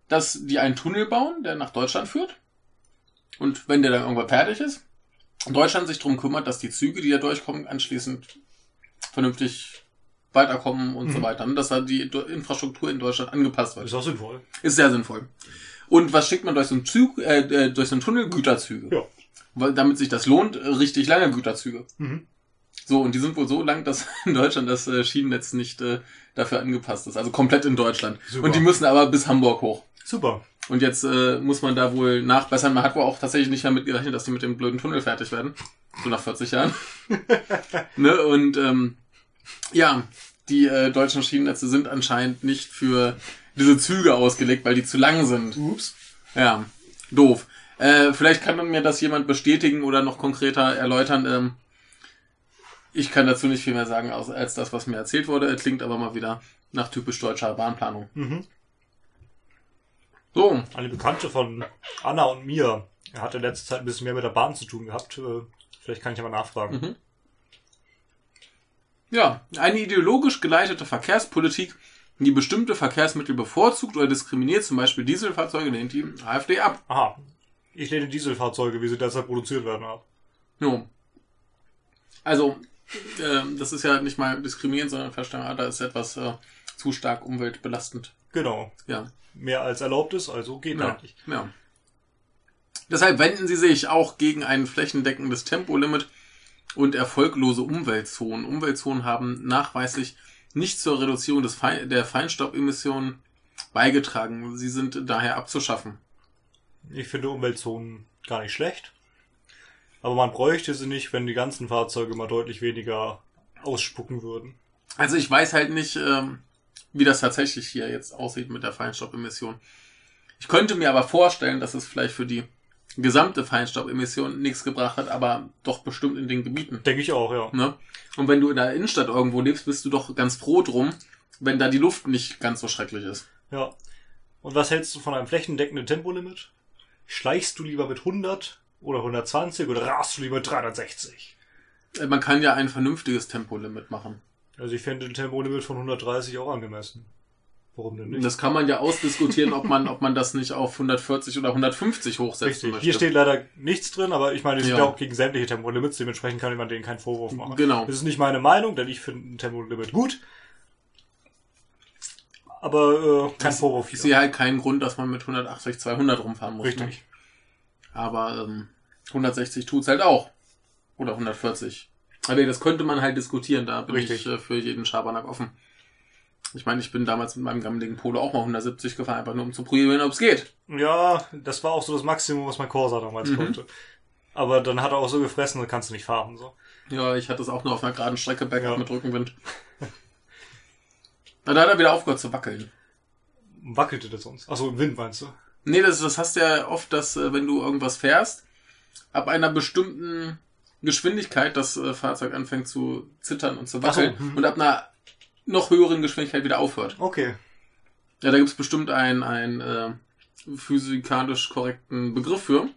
dass die einen Tunnel bauen, der nach Deutschland führt. Und wenn der dann irgendwann fertig ist, Deutschland sich darum kümmert, dass die Züge, die da durchkommen, anschließend vernünftig weiterkommen und so Mhm. weiter. Und dass da die Infrastruktur in Deutschland angepasst wird. Ist auch sinnvoll. Ist sehr sinnvoll. Und was schickt man durch so einen Zug, äh, äh, durch so einen Tunnel? Güterzüge. Ja. Weil, damit sich das lohnt, äh, richtig lange Güterzüge. Mhm. So, und die sind wohl so lang, dass in Deutschland das äh, Schienennetz nicht äh, dafür angepasst ist. Also komplett in Deutschland. Super. Und die müssen aber bis Hamburg hoch. Super. Und jetzt äh, muss man da wohl nachbessern. Man hat wohl auch tatsächlich nicht damit gerechnet, dass die mit dem blöden Tunnel fertig werden. So nach 40 Jahren. ne? Und ähm, ja, die äh, deutschen Schienennetze sind anscheinend nicht für diese Züge ausgelegt, weil die zu lang sind. Ups. Ja, doof. Äh, vielleicht kann mir das jemand bestätigen oder noch konkreter erläutern. Ähm, ich kann dazu nicht viel mehr sagen, als, das, was mir erzählt wurde. Er klingt aber mal wieder nach typisch deutscher Bahnplanung. Mhm. So, Eine Bekannte von Anna und mir hatte in letzter Zeit ein bisschen mehr mit der Bahn zu tun gehabt. Äh, Vielleicht kann ich aber nachfragen. Mhm. Ja, eine ideologisch geleitete Verkehrspolitik, die bestimmte Verkehrsmittel bevorzugt oder diskriminiert, zum Beispiel Dieselfahrzeuge, lehnt die AfD ab. Aha. Ich lehne Dieselfahrzeuge, wie sie derzeit produziert werden, ab. Jo. Also, ähm, das ist ja nicht mal diskriminierend, sondern Verstärker, da ist etwas äh, zu stark umweltbelastend. Genau. Ja. Mehr als erlaubt ist, also geht Ja. eigentlich. ja. Deshalb wenden sie sich auch gegen ein flächendeckendes Tempolimit und erfolglose Umweltzonen. Umweltzonen haben nachweislich nicht zur Reduzierung des Fein der Feinstaubemissionen beigetragen. Sie sind daher abzuschaffen. Ich finde Umweltzonen gar nicht schlecht. Aber man bräuchte sie nicht, wenn die ganzen Fahrzeuge mal deutlich weniger ausspucken würden. Also ich weiß halt nicht, ähm, wie das tatsächlich hier jetzt aussieht mit der Feinstaubemission. Ich könnte mir aber vorstellen, dass es vielleicht für die gesamte Feinstaubemission nichts gebracht hat, aber doch bestimmt in den Gebieten. Denke ich auch, ja. Ne? Und wenn du in der Innenstadt irgendwo lebst, bist du doch ganz froh drum, wenn da die Luft nicht ganz so schrecklich ist. Ja. Und was hältst du von einem flächendeckenden Tempolimit? Schleichst du lieber mit 100 oder 120 oder rast du lieber mit 360? Äh, Man kann ja ein vernünftiges Tempolimit machen. Also ich finde ein Tempolimit von 130 auch angemessen. Warum denn nicht? Das kann man ja ausdiskutieren, ob man, ob man das nicht auf 140 oder 150 hochsetzen Richtig. möchte. Hier steht leider nichts drin, aber ich meine, sind Ja. ja auch gegen sämtliche Tempolimits, dementsprechend kann man denen keinen Vorwurf machen. Genau. Das ist nicht meine Meinung, denn ich finde ein Tempolimit gut. Aber äh, kein Ich- Vorwurf Ich hier. sehe halt keinen Grund, dass man mit 180, 200 rumfahren muss. Ne? Richtig. Aber ähm, 160 tut's halt auch. Oder 140. Aber nee, das könnte man halt diskutieren, da bin Richtig. ich äh, für jeden Schabernack offen. Ich meine, ich bin damals mit meinem gammeligen Polo auch mal 170 gefahren, einfach nur um zu probieren, ob es geht. Ja, das war auch so das Maximum, was mein Corsa damals Mhm. konnte. Aber dann hat er auch so gefressen, dann kannst du nicht fahren. So. Ja, ich hatte es auch nur auf einer geraden Strecke, Backup Ja. mit Rückenwind. Na, da hat er wieder aufgehört zu wackeln. Wackelte das sonst? Achso, im Wind meinst du? Nee, das, das hast du ja oft, dass äh, wenn du irgendwas fährst, ab einer bestimmten Geschwindigkeit das äh, Fahrzeug anfängt zu zittern und zu Ach so, wackeln mhm. und ab einer noch höheren Geschwindigkeit wieder aufhört. Okay. Ja, da gibt's bestimmt einen, einen äh, physikalisch korrekten Begriff für.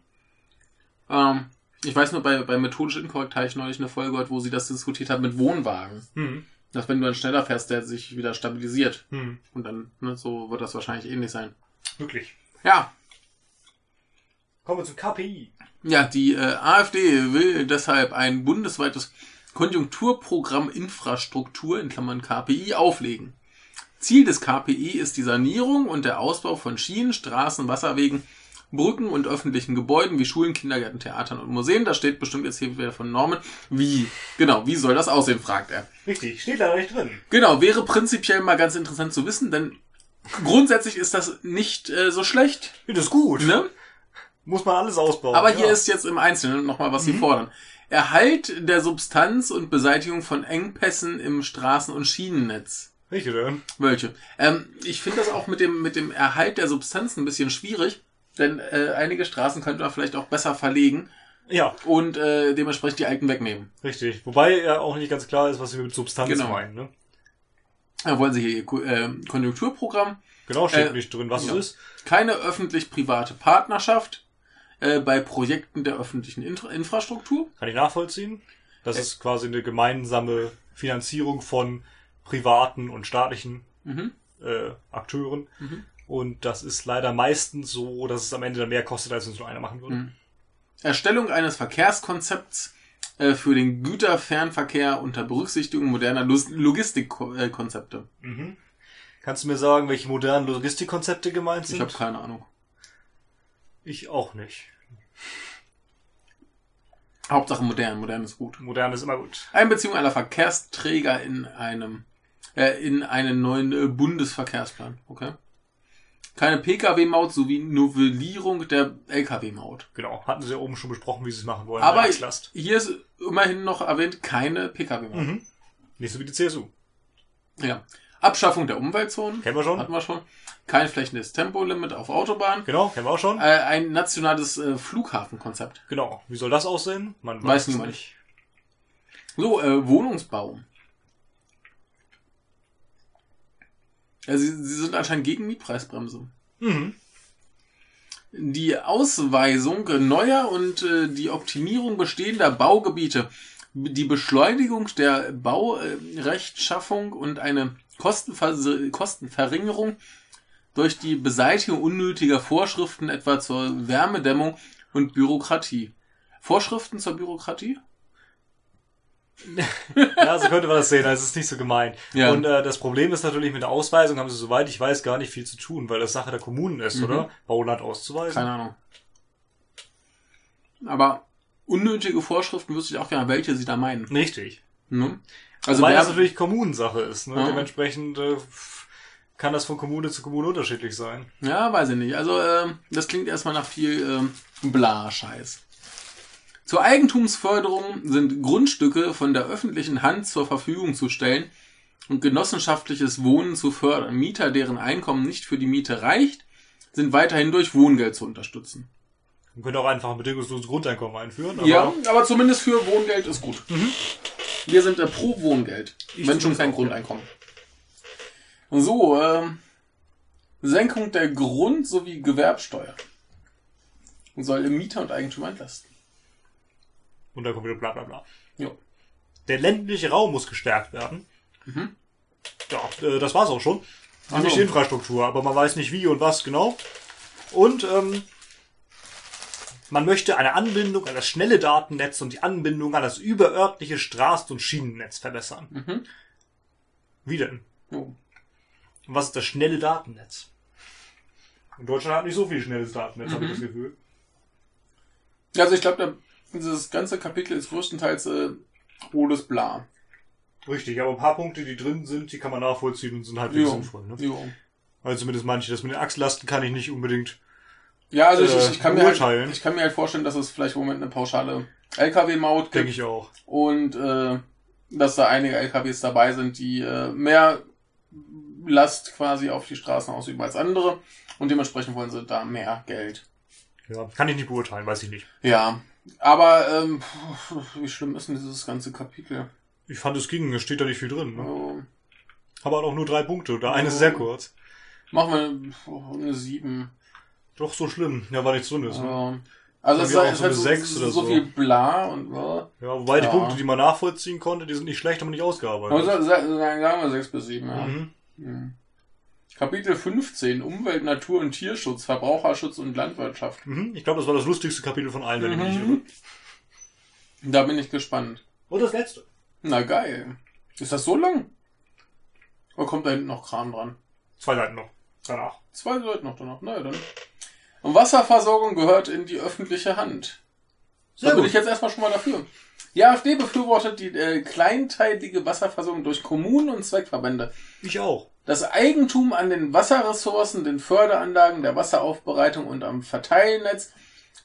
Ähm, ich weiß nur, bei, bei methodisch inkorrekt habe ich neulich eine Folge gehört, wo sie das diskutiert haben mit Wohnwagen. Hm. Dass wenn du dann schneller fährst, der sich wieder stabilisiert. Hm. Und dann, ne, so wird das wahrscheinlich ähnlich sein. Wirklich. Ja, Kommen wir zum KPI. Ja, die äh, AfD will deshalb ein bundesweites Konjunkturprogramm Infrastruktur in Klammern KPI auflegen. Ziel des KPI ist die Sanierung und der Ausbau von Schienen, Straßen, Wasserwegen, Brücken und öffentlichen Gebäuden wie Schulen, Kindergärten, Theatern und Museen. Da steht bestimmt jetzt hier wieder von Norman. Wie? Genau, wie soll das aussehen, fragt er. Richtig, steht leider nicht drin. Genau, wäre prinzipiell mal ganz interessant zu wissen, denn grundsätzlich ist das nicht äh, so schlecht. Das ist gut. Ne? Muss man alles ausbauen. Aber hier ja. ist jetzt im Einzelnen nochmal, was Sie Mhm. fordern. Erhalt der Substanz und Beseitigung von Engpässen im Straßen- und Schienennetz. Welche denn? Welche? Ähm, ich finde das auch mit dem, mit dem Erhalt der Substanz ein bisschen schwierig, denn äh, einige Straßen könnte man vielleicht auch besser verlegen Ja, und äh, dementsprechend die alten wegnehmen. richtig. Wobei ja auch nicht ganz klar ist, was wir mit Substanz Genau. meinen. Ne? Da wollen Sie hier Ihr äh, Konjunkturprogramm, Genau, steht Äh, nicht drin, was ja. es ist. keine öffentlich-private Partnerschaft äh, bei Projekten der öffentlichen Infra Infrastruktur. Kann ich nachvollziehen. Das Äh. ist quasi eine gemeinsame Finanzierung von privaten und staatlichen Mhm. äh, Akteuren. Mhm. Und das ist leider meistens so, dass es am Ende dann mehr kostet, als wenn es nur einer machen würde. Mhm. Erstellung eines Verkehrskonzepts äh, für den Güterfernverkehr unter Berücksichtigung moderner Logistikkonzepte. Mhm. Kannst du mir sagen, welche modernen Logistikkonzepte gemeint Ich sind? habe keine Ahnung. Ich auch nicht. Hauptsache modern, modern ist gut. Modern ist immer gut. Einbeziehung aller Verkehrsträger in einem äh, in einen neuen äh, Bundesverkehrsplan. Okay. Keine Pkw-Maut sowie Novellierung der Lkw-Maut. Genau. Hatten sie ja oben schon besprochen, wie sie es machen wollen. Aber hier ist immerhin noch erwähnt keine Pkw-Maut. Mhm. Nicht so wie die CSU. Ja. Abschaffung der Umweltzonen. Kennen wir schon? Hatten wir schon. Kein flächendes Tempolimit auf Autobahnen. Genau, kennen wir auch schon. Äh, ein nationales äh, Flughafenkonzept. Genau. Wie soll das aussehen? Man Weiß es niemand. So, äh, Wohnungsbau. Ja, sie, sie sind anscheinend gegen Mietpreisbremse. Mhm. Die Ausweisung neuer und äh, die Optimierung bestehender Baugebiete, die Beschleunigung der Baurechtschaffung und eine Kostenver Kostenverringerung durch die Beseitigung unnötiger Vorschriften etwa zur Wärmedämmung und Bürokratie. Vorschriften zur Bürokratie? Ja, so könnte man das sehen. Also es ist nicht so gemein. Ja. Und äh, das Problem ist natürlich, mit der Ausweisung haben sie, soweit ich weiß, gar nicht viel zu tun, weil das Sache der Kommunen ist, Mhm. oder? Bauland auszuweisen. Keine Ahnung. Aber unnötige Vorschriften wüsste ich auch gerne, welche sie da meinen. Richtig. Ne? Also wir das natürlich Kommunensache ist. Ne? Ja. Dementsprechend äh, kann das von Kommune zu Kommune unterschiedlich sein. ja, weiß ich nicht. Also ähm, das klingt erstmal nach viel ähm, Bla-Scheiß. Zur Eigentumsförderung sind Grundstücke von der öffentlichen Hand zur Verfügung zu stellen und genossenschaftliches Wohnen zu fördern. Mieter, deren Einkommen nicht für die Miete reicht, sind weiterhin durch Wohngeld zu unterstützen. Man könnte auch einfach ein bedingungsloses Grundeinkommen einführen. ja, aber zumindest für Wohngeld ist gut. Wir sind äh, pro Wohngeld, Ich wenn schon kein Grundeinkommen. So, ähm, Senkung der Grund- sowie Gewerbsteuer soll Mieter und Eigentümer entlasten. Und dann kommt wieder bla bla bla. Ja. Der ländliche Raum muss gestärkt werden. Ja, äh, das war's auch schon. Nämlich so. die Infrastruktur, aber man weiß nicht wie und was genau. Und ähm, man möchte eine Anbindung an das schnelle Datennetz und die Anbindung an das überörtliche Straßen- und Schienennetz verbessern. Mhm. Wie denn? Jo. Und was ist das schnelle Datennetz? Und Deutschland hat nicht so viel schnelles Datennetz, habe ich das Gefühl. Also ich glaube, dieses ganze Kapitel ist größtenteils äh, rotes Bla. Richtig, aber ein paar Punkte, die drin sind, die kann man nachvollziehen und sind halbwegs Jo. sinnvoll. Ne? Jo. Also zumindest manche. Das mit den Achslasten kann ich nicht unbedingt. Ja, also ich, Äh, ich, ich, kann mir halt, ich kann mir halt vorstellen, dass es vielleicht im Moment eine pauschale LKW-Maut Denke gibt ich auch. und äh, dass da einige LKWs dabei sind, die äh, mehr Last quasi auf die Straßen ausüben als andere und dementsprechend wollen sie da mehr Geld. Ja, kann ich nicht beurteilen, weiß ich nicht. Ja, aber ähm, wie schlimm ist denn dieses ganze Kapitel? Ich fand, es ging, es steht da nicht viel drin. Ne? Oh, Aber auch nur drei Punkte. Der eine ist sehr kurz. machen wir oh, eine 7. Doch so schlimm. Ja, weil nichts drin ist. Ne? Ja. Also es ist, es so eine so, sechs oder so so. viel bla und ja. Ja, wobei die Ja. Punkte, die man nachvollziehen konnte, die sind nicht schlecht, aber nicht ausgearbeitet. Also sagen sagen wir 6 bis 7, ja. Mhm. Mhm. Kapitel 15 Umwelt, Natur und Tierschutz, Verbraucherschutz und Landwirtschaft. Mhm. Ich glaube, das war das lustigste Kapitel von allen, wenn ich mich nicht Mhm. irre. Da bin ich gespannt. Und das letzte. Na geil. Ist das so lang? Oder kommt da hinten noch Kram dran? Zwei Seiten noch. Danach. Zwei Leute noch danach. Na ja, dann. Und Wasserversorgung gehört in die öffentliche Hand. Sehr da bin gut. ich jetzt erstmal schon mal dafür. Die AfD befürwortet die äh, kleinteilige Wasserversorgung durch Kommunen und Zweckverbände. Ich auch. Das Eigentum an den Wasserressourcen, den Förderanlagen, der Wasseraufbereitung und am Verteilnetz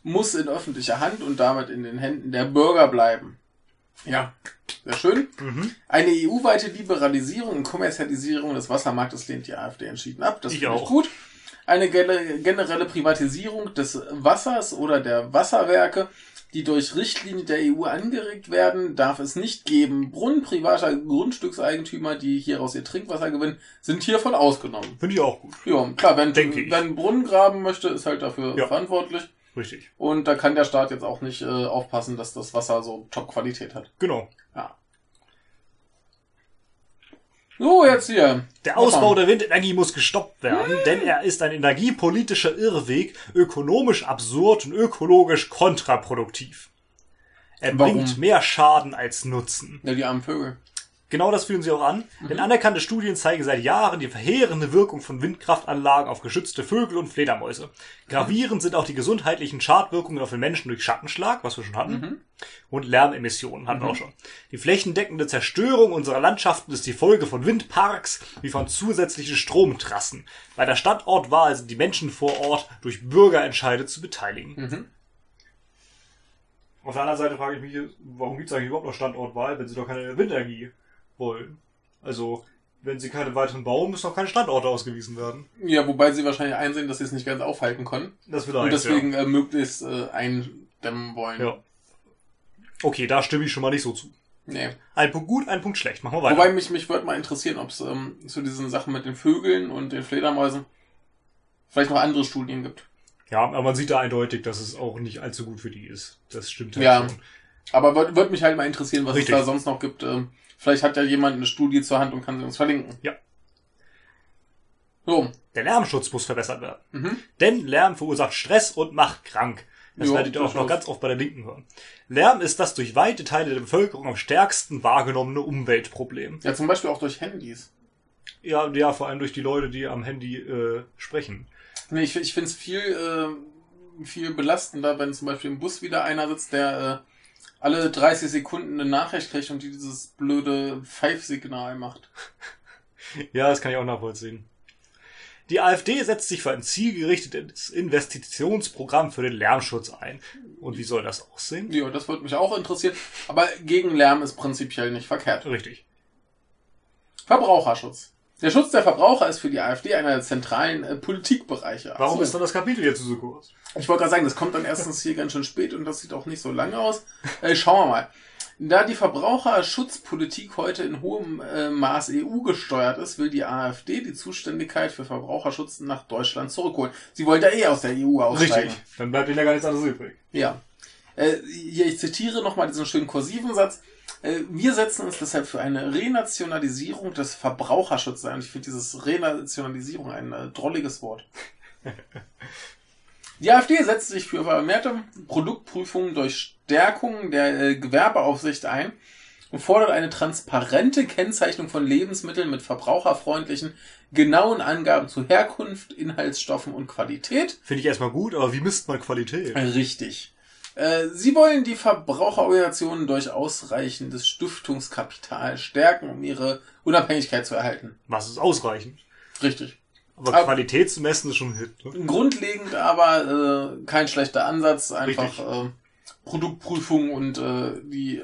muss in öffentlicher Hand und damit in den Händen der Bürger bleiben. Ja, sehr schön. Mhm. Eine EU-weite Liberalisierung und Kommerzialisierung des Wassermarktes lehnt die AfD entschieden ab. Das Ich finde ich auch. gut. Eine generelle Privatisierung des Wassers oder der Wasserwerke, die durch Richtlinien der EU angeregt werden, darf es nicht geben. Brunnen privater Grundstückseigentümer, die hieraus ihr Trinkwasser gewinnen, sind hiervon ausgenommen. Finde ich auch gut. Ja, klar, wenn, Denke wenn ein Brunnen graben möchte, ist halt dafür Ja. verantwortlich. Richtig. Und da kann der Staat jetzt auch nicht äh, aufpassen, dass das Wasser so Top-Qualität hat. Genau. Ja. So, jetzt hier. Der Ausbau der Windenergie muss gestoppt werden, denn er ist ein energiepolitischer Irrweg, ökonomisch absurd und ökologisch kontraproduktiv. Er Warum? bringt mehr Schaden als Nutzen. Ja, die armen Vögel. Genau das führen sie auch an, Mhm. denn anerkannte Studien zeigen seit Jahren die verheerende Wirkung von Windkraftanlagen auf geschützte Vögel und Fledermäuse. Gravierend sind auch die gesundheitlichen Schadwirkungen auf den Menschen durch Schattenschlag, was wir schon hatten, Mhm. und Lärmemissionen hatten wir auch schon. Die flächendeckende Zerstörung unserer Landschaften ist die Folge von Windparks wie von zusätzlichen Stromtrassen. Bei der Standortwahl sind die Menschen vor Ort durch Bürgerentscheide zu beteiligen. Mhm. Auf der anderen Seite frage ich mich, warum gibt es eigentlich überhaupt noch Standortwahl, wenn sie doch keine Windenergie wollen? Also, wenn sie keine weiteren bauen, müssen auch keine Standorte ausgewiesen werden. Ja, wobei sie wahrscheinlich einsehen, dass sie es nicht ganz aufhalten können. Das vielleicht. Und deswegen äh, möglichst äh, eindämmen wollen. Ja. ja. Okay, da stimme ich schon mal nicht so zu. Nee. Ein Punkt gut, ein Punkt schlecht. Machen wir weiter. Wobei mich, mich würde mal interessieren, ob es ähm, zu diesen Sachen mit den Vögeln und den Fledermäusen vielleicht noch andere Studien gibt. ja, aber man sieht da eindeutig, dass es auch nicht allzu gut für die ist. Das stimmt halt Ja. schon. Aber würde würd mich halt mal interessieren, was Richtig. es da sonst noch gibt. Ähm, vielleicht hat ja jemand eine Studie zur Hand und kann sie uns verlinken. Ja. So. Der Lärmschutz muss verbessert werden. Mhm. Denn Lärm verursacht Stress und macht krank. Das Jo, werdet ihr auch noch ganz oft bei der Linken hören. Lärm ist das durch weite Teile der Bevölkerung am stärksten wahrgenommene Umweltproblem. Ja, zum Beispiel auch durch Handys. Ja, ja, vor allem durch die Leute, die am Handy äh, sprechen. Nee, ich, ich finde es viel, äh, viel belastender, wenn zum Beispiel im Bus wieder einer sitzt, der äh, alle 30 Sekunden eine Nachricht kriegt und die dieses blöde Pfeifsignal macht. Ja, das kann ich auch nachvollziehen. Die AfD setzt sich für ein zielgerichtetes Investitionsprogramm für den Lärmschutz ein. Und wie soll das aussehen? Ja, das würde mich auch interessieren. Aber gegen Lärm ist prinzipiell nicht verkehrt. Richtig. Verbraucherschutz. Der Schutz der Verbraucher ist für die AfD einer der zentralen äh, Politikbereiche. Warum So. ist dann das Kapitel jetzt so kurz? Ich wollte gerade sagen, das kommt dann erstens hier ganz schön spät und das sieht auch nicht so lang aus. Äh, schauen wir mal. Da die Verbraucherschutzpolitik heute in hohem äh, Maß EU gesteuert ist, will die AfD die Zuständigkeit für Verbraucherschutz nach Deutschland zurückholen. Sie wollte ja eh aus der EU aussteigen. Richtig. Dann bleibt ihnen ja gar nichts anderes übrig. Ja. Äh, hier, ich zitiere nochmal diesen schönen kursiven Satz. Äh, wir setzen uns deshalb für eine Renationalisierung des Verbraucherschutzes ein. Ich finde dieses Renationalisierung ein äh, drolliges Wort. Die AfD setzt sich für vermehrte Produktprüfungen durch Stärkung der äh, Gewerbeaufsicht ein und fordert eine transparente Kennzeichnung von Lebensmitteln mit verbraucherfreundlichen, genauen Angaben zu Herkunft, Inhaltsstoffen und Qualität. Finde ich erstmal gut, aber wie misst man Qualität? Richtig. Äh, Sie wollen die Verbraucherorganisationen durch ausreichendes Stiftungskapital stärken, um ihre Unabhängigkeit zu erhalten. Was ist ausreichend? Richtig. Aber Aber- Qualität zu messen ist schon ein Hit. Ne? Grundlegend aber äh, kein schlechter Ansatz, einfach äh, Produktprüfung und äh, die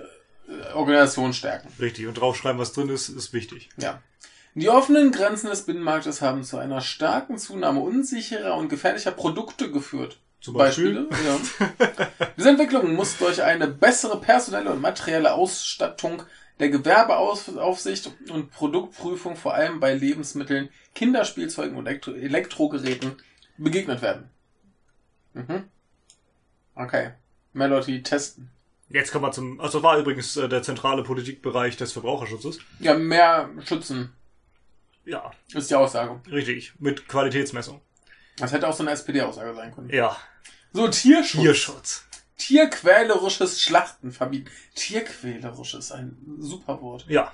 äh, Organisation stärken. Richtig. Und draufschreiben, was drin ist, ist wichtig. Ja. Die offenen Grenzen des Binnenmarktes haben zu einer starken Zunahme unsicherer und gefährlicher Produkte geführt. Zum Beispiel. Ja. Diese Entwicklung muss durch eine bessere personelle und materielle Ausstattung der Gewerbeaufsicht und Produktprüfung vor allem bei Lebensmitteln, Kinderspielzeugen und Elektro Elektrogeräten begegnet werden. Mhm. Okay. Mehr Leute, die testen. Jetzt kommen wir zum. Also war übrigens äh, der zentrale Politikbereich des Verbraucherschutzes. Ja, mehr schützen, Ja, ist die Aussage. richtig. Mit Qualitätsmessung. Das hätte auch so eine SPD-Aussage sein können. Ja. So, Tierschutz. Tierschutz. Tierquälerisches Schlachten verbieten. Tierquälerisch ist ein super Wort. Ja.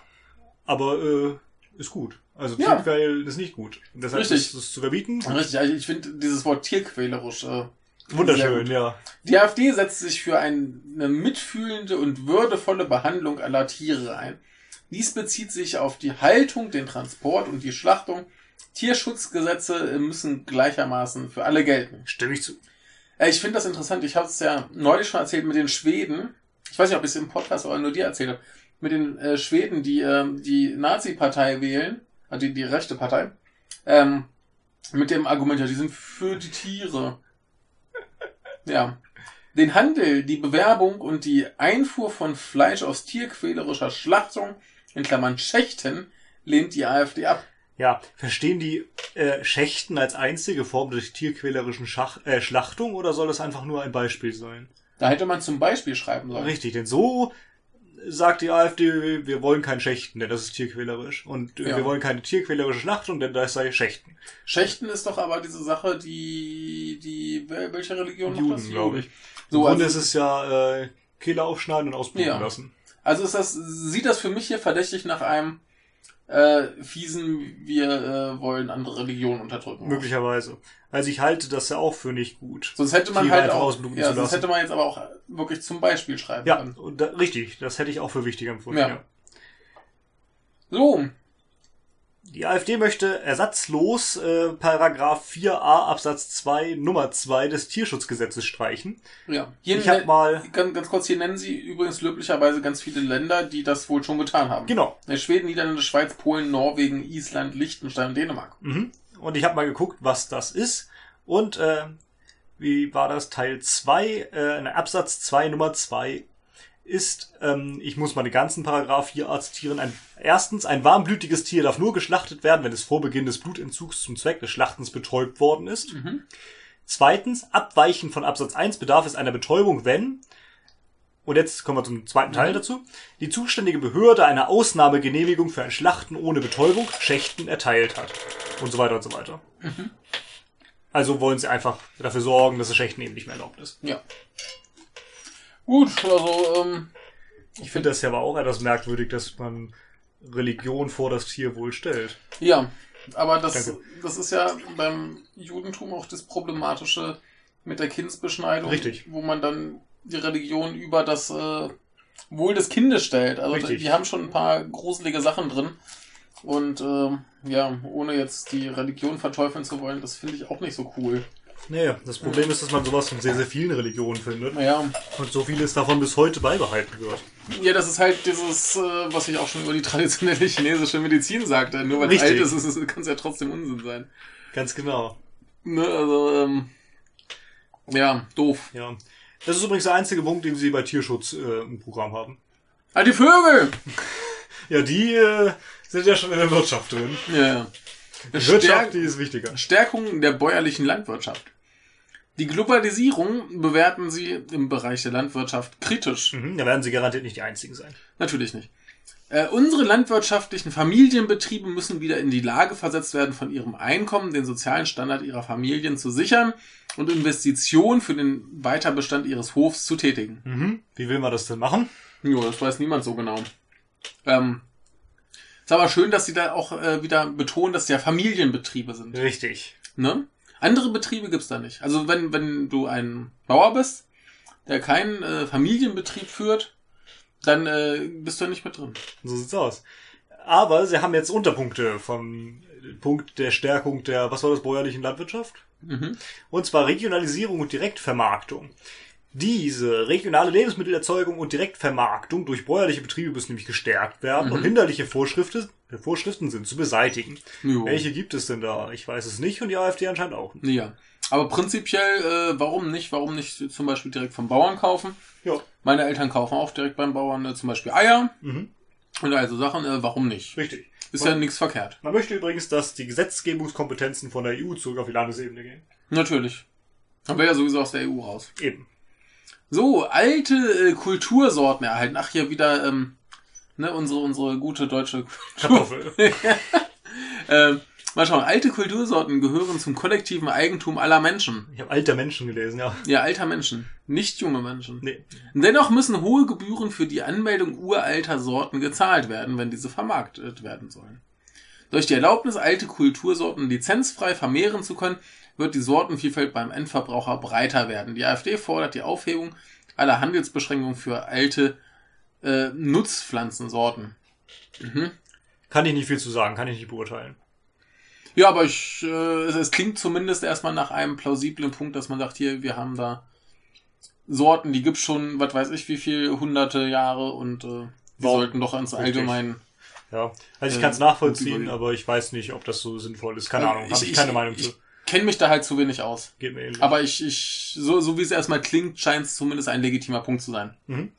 Aber äh, ist gut. Also Ja. Tierquäl ist nicht gut. Deshalb Richtig. ist es zu verbieten. Richtig, also ich finde dieses Wort tierquälerisch. Äh, Wunderschön, ja. die AfD setzt sich für ein, eine mitfühlende und würdevolle Behandlung aller Tiere ein. Dies bezieht sich auf die Haltung, den Transport und die Schlachtung. Tierschutzgesetze müssen gleichermaßen für alle gelten. Stimme ich zu. Äh, Ich finde das interessant. Ich habe es ja neulich schon erzählt mit den Schweden. Ich weiß nicht, ob ich es im Podcast oder nur dir erzählt habe. Mit den äh, Schweden, die ähm, die Nazi-Partei wählen, also die, die rechte Partei, ähm, mit dem Argument, ja, die sind für die Tiere. Ja. Den Handel, die Bewerbung und die Einfuhr von Fleisch aus tierquälerischer Schlachtung, in Klammern Schächten, lehnt die AfD ab. Ja, verstehen die äh, Schächten als einzige Form der tierquälerischen Schach äh, Schlachtung oder soll das einfach nur ein Beispiel sein? Da hätte man zum Beispiel schreiben sollen. Richtig, denn so sagt die AfD, wir wollen kein Schächten, denn das ist tierquälerisch. Und äh, Ja. wir wollen keine tierquälerische Schlachtung, denn das sei Schächten. Schächten ist doch aber diese Sache, die, die, wel- welche Religion macht Juden, das? glaube ich. So, Im Grunde also, ist es ja äh, Kehle aufschneiden und ausbluten Ja. lassen. also ist das, sieht das für mich hier verdächtig nach einem äh, fiesen, wir äh, wollen andere Religionen unterdrücken. Möglicherweise. Also ich halte das ja auch für nicht gut. Sonst hätte man halt auch, ja, zu sonst hätte man jetzt aber auch wirklich zum Beispiel schreiben Ja, können. und da, richtig, das hätte ich auch für wichtiger empfunden. Ja. Ja. So, Die AfD möchte ersatzlos äh, Paragraph 4a Absatz 2 Nummer 2 des Tierschutzgesetzes streichen. ja. Hier Ich habe mal ganz, ganz kurz, hier nennen Sie übrigens löblicherweise ganz viele Länder, die das wohl schon getan haben. genau. Schweden, Niederlande, Schweiz, Polen, Norwegen, Island, Liechtenstein und Dänemark. Mhm. Und ich habe mal geguckt, was das ist. Und äh, wie war das? Teil 2, äh, Absatz 2 Nummer 2 ist, ähm, ich muss mal den ganzen Paragraph hier zitieren, ein, erstens, ein warmblütiges Tier darf nur geschlachtet werden, wenn es vor Beginn des Blutentzugs zum Zweck des Schlachtens betäubt worden ist. Mhm. Zweitens, abweichend von Absatz 1 bedarf es einer Betäubung, wenn, und jetzt kommen wir zum zweiten Teil Mhm. dazu, die zuständige Behörde eine Ausnahmegenehmigung für ein Schlachten ohne Betäubung, Schächten erteilt hat. Und so weiter und so weiter. Mhm. Also wollen sie einfach dafür sorgen, dass das Schächten eben nicht mehr erlaubt ist. Ja. Gut, also, ähm, Ich finde das ja aber auch etwas merkwürdig, dass man Religion vor das Tierwohl stellt. ja. Aber das, Danke. das ist ja beim Judentum auch das Problematische mit der Kindsbeschneidung. Richtig. Wo man dann die Religion über das äh, Wohl des Kindes stellt. Also Richtig. die haben schon ein paar gruselige Sachen drin. Und ähm, ja, ohne jetzt die Religion verteufeln zu wollen, das finde ich auch nicht so cool. Naja, das Problem ist, dass man sowas von sehr, sehr vielen Religionen findet. Naja, Und so vieles davon bis heute beibehalten wird. ja, das ist halt dieses, äh, was ich auch schon über die traditionelle chinesische Medizin sagte. Nur weil es alt ist, kann es ja trotzdem Unsinn sein. Ganz genau. Ne, also, ähm, ja, doof. Ja. Das ist übrigens der einzige Punkt, den sie bei Tierschutz äh, im Programm haben. Ah, die Vögel! Ja, die äh, sind ja schon in der Wirtschaft drin. Ja, ja. Wirtschaft, die ist wichtiger. Stärkung der bäuerlichen Landwirtschaft. Die Globalisierung bewerten sie im Bereich der Landwirtschaft kritisch. Mhm, da werden sie garantiert nicht die einzigen sein. Natürlich nicht. Äh, unsere landwirtschaftlichen Familienbetriebe müssen wieder in die Lage versetzt werden, von ihrem Einkommen den sozialen Standard ihrer Familien zu sichern und Investitionen für den Weiterbestand ihres Hofs zu tätigen. Mhm. Wie will man das denn machen? Jo, das weiß niemand so genau. Ähm, ist aber schön, dass sie da auch äh, wieder betonen, dass es ja Familienbetriebe sind. Richtig. Ne? Andere Betriebe gibt's da nicht. Also wenn, wenn du ein Bauer bist, der keinen äh, Familienbetrieb führt, dann äh, bist du ja nicht mit drin. So sieht's aus. Aber sie haben jetzt Unterpunkte vom Punkt der Stärkung der, was war das, bäuerlichen Landwirtschaft? Mhm. Und zwar Regionalisierung und Direktvermarktung. Diese regionale Lebensmittelerzeugung und Direktvermarktung durch bäuerliche Betriebe müssen nämlich gestärkt werden und hinderliche Vorschriften, Vorschriften sind zu beseitigen. Jo. Welche gibt es denn da? Ich weiß es nicht und die AfD anscheinend auch nicht. Ja. Aber prinzipiell, äh, warum nicht? Warum nicht zum Beispiel direkt vom Bauern kaufen? Ja. Meine Eltern kaufen auch direkt beim Bauern äh, zum Beispiel Eier Mhm. und also Sachen. Äh, warum nicht? Richtig. Ist ja nichts verkehrt. Man möchte übrigens, dass die Gesetzgebungskompetenzen von der EU zurück auf die Landesebene gehen. Natürlich. Dann wäre ja sowieso aus der EU raus. Eben. So, alte äh, Kultursorten erhalten. Ach, hier wieder, ähm, ne, unsere, unsere gute deutsche Kartoffel. Ähm, mal schauen, alte Kultursorten gehören zum kollektiven Eigentum aller Menschen. ich habe alter Menschen gelesen, ja. Ja, alter Menschen, nicht junge Menschen. Nee. Dennoch müssen hohe Gebühren für die Anmeldung uralter Sorten gezahlt werden, wenn diese vermarktet werden sollen. Durch die Erlaubnis, alte Kultursorten lizenzfrei vermehren zu können, wird die Sortenvielfalt beim Endverbraucher breiter werden. Die AfD fordert die Aufhebung aller Handelsbeschränkungen für alte äh, Nutzpflanzensorten. Mhm. Kann ich nicht viel zu sagen, kann ich nicht beurteilen. Ja, aber ich, äh, es, es klingt zumindest erstmal nach einem plausiblen Punkt, dass man sagt, hier, wir haben da Sorten, die gibt's schon, was weiß ich, wie viel, hunderte Jahre und äh, die Warum? sollten doch ins Richtig. Allgemein. Ja. Also ich Äh, kann es nachvollziehen, aber ich weiß nicht, ob das so sinnvoll ist. Keine Äh, Ahnung, habe ich, keine Meinung zu. Kenne mich da halt zu wenig aus. Geht mir ähnlich. Aber ich, ich, so, so wie es erstmal klingt, scheint es zumindest ein legitimer Punkt zu sein. Mhm.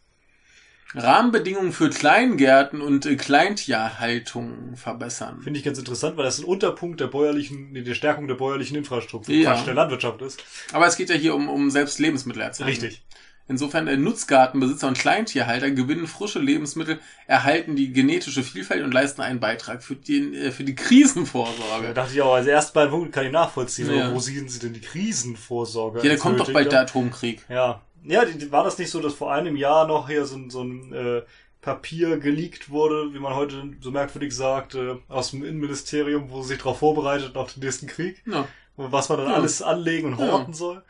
Rahmenbedingungen für Kleingärten und äh, Kleintierhaltung verbessern. Finde ich ganz interessant, weil das ein Unterpunkt der bäuerlichen, der Stärkung der bäuerlichen Infrastruktur, Ja. Der Landwirtschaft ist. Aber es geht ja hier um, um selbst Lebensmittelerzeugung. Richtig. Insofern äh, Nutzgartenbesitzer und Kleintierhalter gewinnen frische Lebensmittel, erhalten die genetische Vielfalt und leisten einen Beitrag für, den, äh, für die Da Krisenvorsorge. dachte ich auch, als ersten beiden Punkt kann ich nachvollziehen, Ja. wo sehen sie denn die Krisenvorsorge? Ja, da kommt doch bald der? Atomkrieg. Ja. Ja, war das nicht so, dass vor einem Jahr noch hier so, ein- so ein äh, Papier geleakt wurde, wie man heute so merkwürdig sagt, äh, aus dem Innenministerium, wo sie sich darauf vorbereitet auf den nächsten Krieg, Ja. was man dann Ja. alles anlegen und horten soll.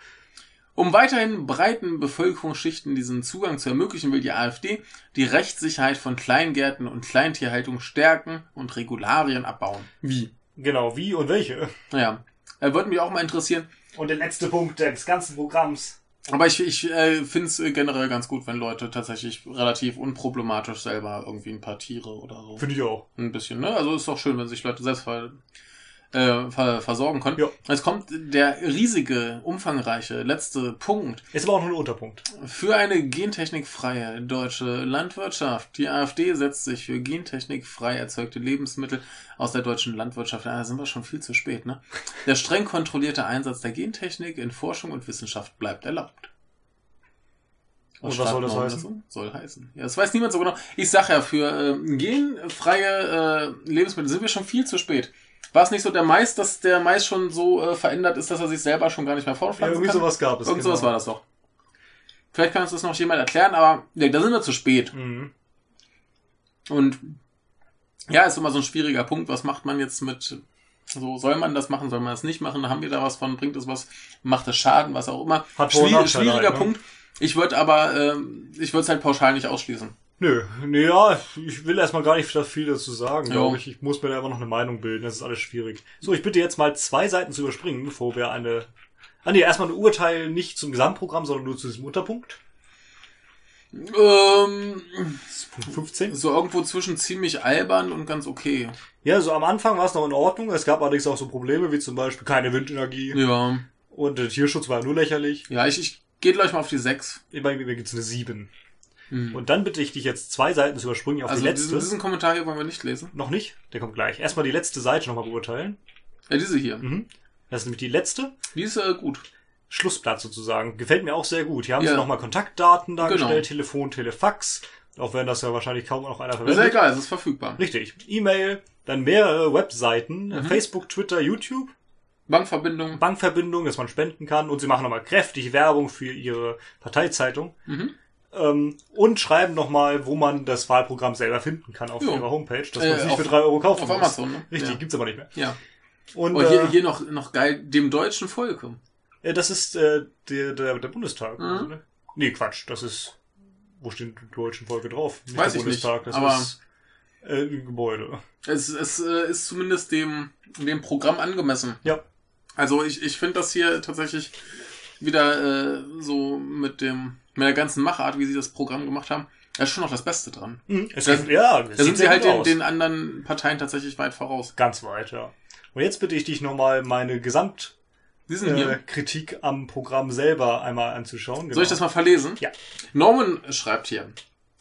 Um weiterhin breiten Bevölkerungsschichten diesen Zugang zu ermöglichen, will die AfD die Rechtssicherheit von Kleingärten und Kleintierhaltung stärken und Regularien abbauen. Wie? Genau, wie und welche. Naja, äh, würde mich auch mal interessieren. Und der letzte Punkt des ganzen Programms. Aber ich, ich äh, finde es äh, generell ganz gut, wenn Leute tatsächlich relativ unproblematisch selber irgendwie ein paar Tiere oder so Finde ich auch. ein bisschen, ne? Also ist doch schön, wenn sich Leute selbst ver, äh, ver, versorgen können. Ja. Jetzt kommt der riesige, umfangreiche letzte Punkt. Ist aber auch nur ein Unterpunkt. Für eine gentechnikfreie deutsche Landwirtschaft. Die AfD setzt sich für gentechnikfrei erzeugte Lebensmittel aus der deutschen Landwirtschaft. ein. Da sind wir schon viel zu spät, ne? Der streng kontrollierte Einsatz der Gentechnik in Forschung und Wissenschaft bleibt erlaubt. Und was soll das heißen? dazu? Soll heißen. Ja, das weiß niemand so genau. Ich sag ja, für äh, genfreie äh, Lebensmittel sind wir schon viel zu spät. War es nicht so der Mais, dass der Mais schon so äh, verändert ist, dass er sich selber schon gar nicht mehr Ja, fortpflanzen irgendwie kann? sowas gab es. Irgend genau. sowas war das doch. Vielleicht kann uns das noch jemand erklären, aber nee, da sind wir zu spät. Mhm. Und ja, ist immer so ein schwieriger Punkt. Was macht man jetzt mit, so soll man das machen, soll man das nicht machen? Haben wir da was von, bringt es was, macht es Schaden, was auch immer. Hat Schwier schwieriger halt, ne? Punkt. Ich würde aber, ähm, ich würde es halt pauschal nicht ausschließen. Nö, nö, ja, ich will erstmal gar nicht viel dazu sagen, Jo. glaube ich. Ich muss mir da einfach noch eine Meinung bilden. Das ist alles schwierig. So, ich bitte jetzt mal zwei Seiten zu überspringen, bevor wir eine Ah nee, erstmal ein Urteil nicht zum Gesamtprogramm, sondern nur zu diesem Unterpunkt. Ähm, Punkt 15. so irgendwo zwischen ziemlich albern und ganz okay. Ja, so am Anfang war es noch in Ordnung. Es gab allerdings auch so Probleme wie zum Beispiel keine Windenergie Ja. und der Tierschutz war nur lächerlich. Ja, ich, ich gehe gleich mal auf die 6. Bei mir gibt's eine 7. Hm. Und dann bitte ich dich jetzt zwei Seiten zu überspringen auf Also die letzte. diesen, diesen Kommentar hier wollen wir nicht lesen. Noch nicht? Der kommt gleich. Erstmal die letzte Seite nochmal beurteilen. Ja, diese hier. Mhm. Das ist nämlich die letzte. Die ist äh, gut. Schlussblatt sozusagen. Gefällt mir auch sehr gut. Hier haben Ja. sie nochmal Kontaktdaten dargestellt, Genau. Telefon, Telefax. Auch wenn das ja wahrscheinlich kaum noch einer Ist ja verwendet. egal, es ist verfügbar. Richtig. E-Mail, dann mehrere Webseiten, Mhm. Facebook, Twitter, YouTube, Bankverbindung. Bankverbindung, dass man spenden kann und sie machen nochmal kräftig Werbung für ihre Parteizeitung Mhm. Ähm, und schreiben nochmal, wo man das Wahlprogramm selber finden kann auf Jo. ihrer Homepage, dass Äh, man es nicht auf- für drei Euro kaufen Auf muss. Amazon, ne? Richtig, Ja. gibt's aber nicht mehr. ja. Und Oh, hier, äh, hier noch, noch geil, dem deutschen Volke. äh, das ist äh, der, der, der Bundestag. Mhm. Also, ne? Nee, Quatsch, das ist. Wo steht die deutschen Folge drauf? Nicht Weiß der ich nicht, Bundestag, das aber- ist äh, ein Gebäude. Es, es äh, ist zumindest dem, dem Programm angemessen. Ja. Also ich, ich finde das hier tatsächlich wieder äh, so mit dem mit der ganzen Machart, wie sie das Programm gemacht haben, da ist schon noch das Beste dran. Mhm. Es Da- gibt, ja, Da sind sie halt den, den anderen Parteien tatsächlich weit voraus. Ganz weit, ja. Und jetzt bitte ich dich nochmal meine Gesamtkritik äh. Kritik am Programm selber einmal anzuschauen. Genau. Soll ich das mal verlesen? Ja. Norman schreibt hier.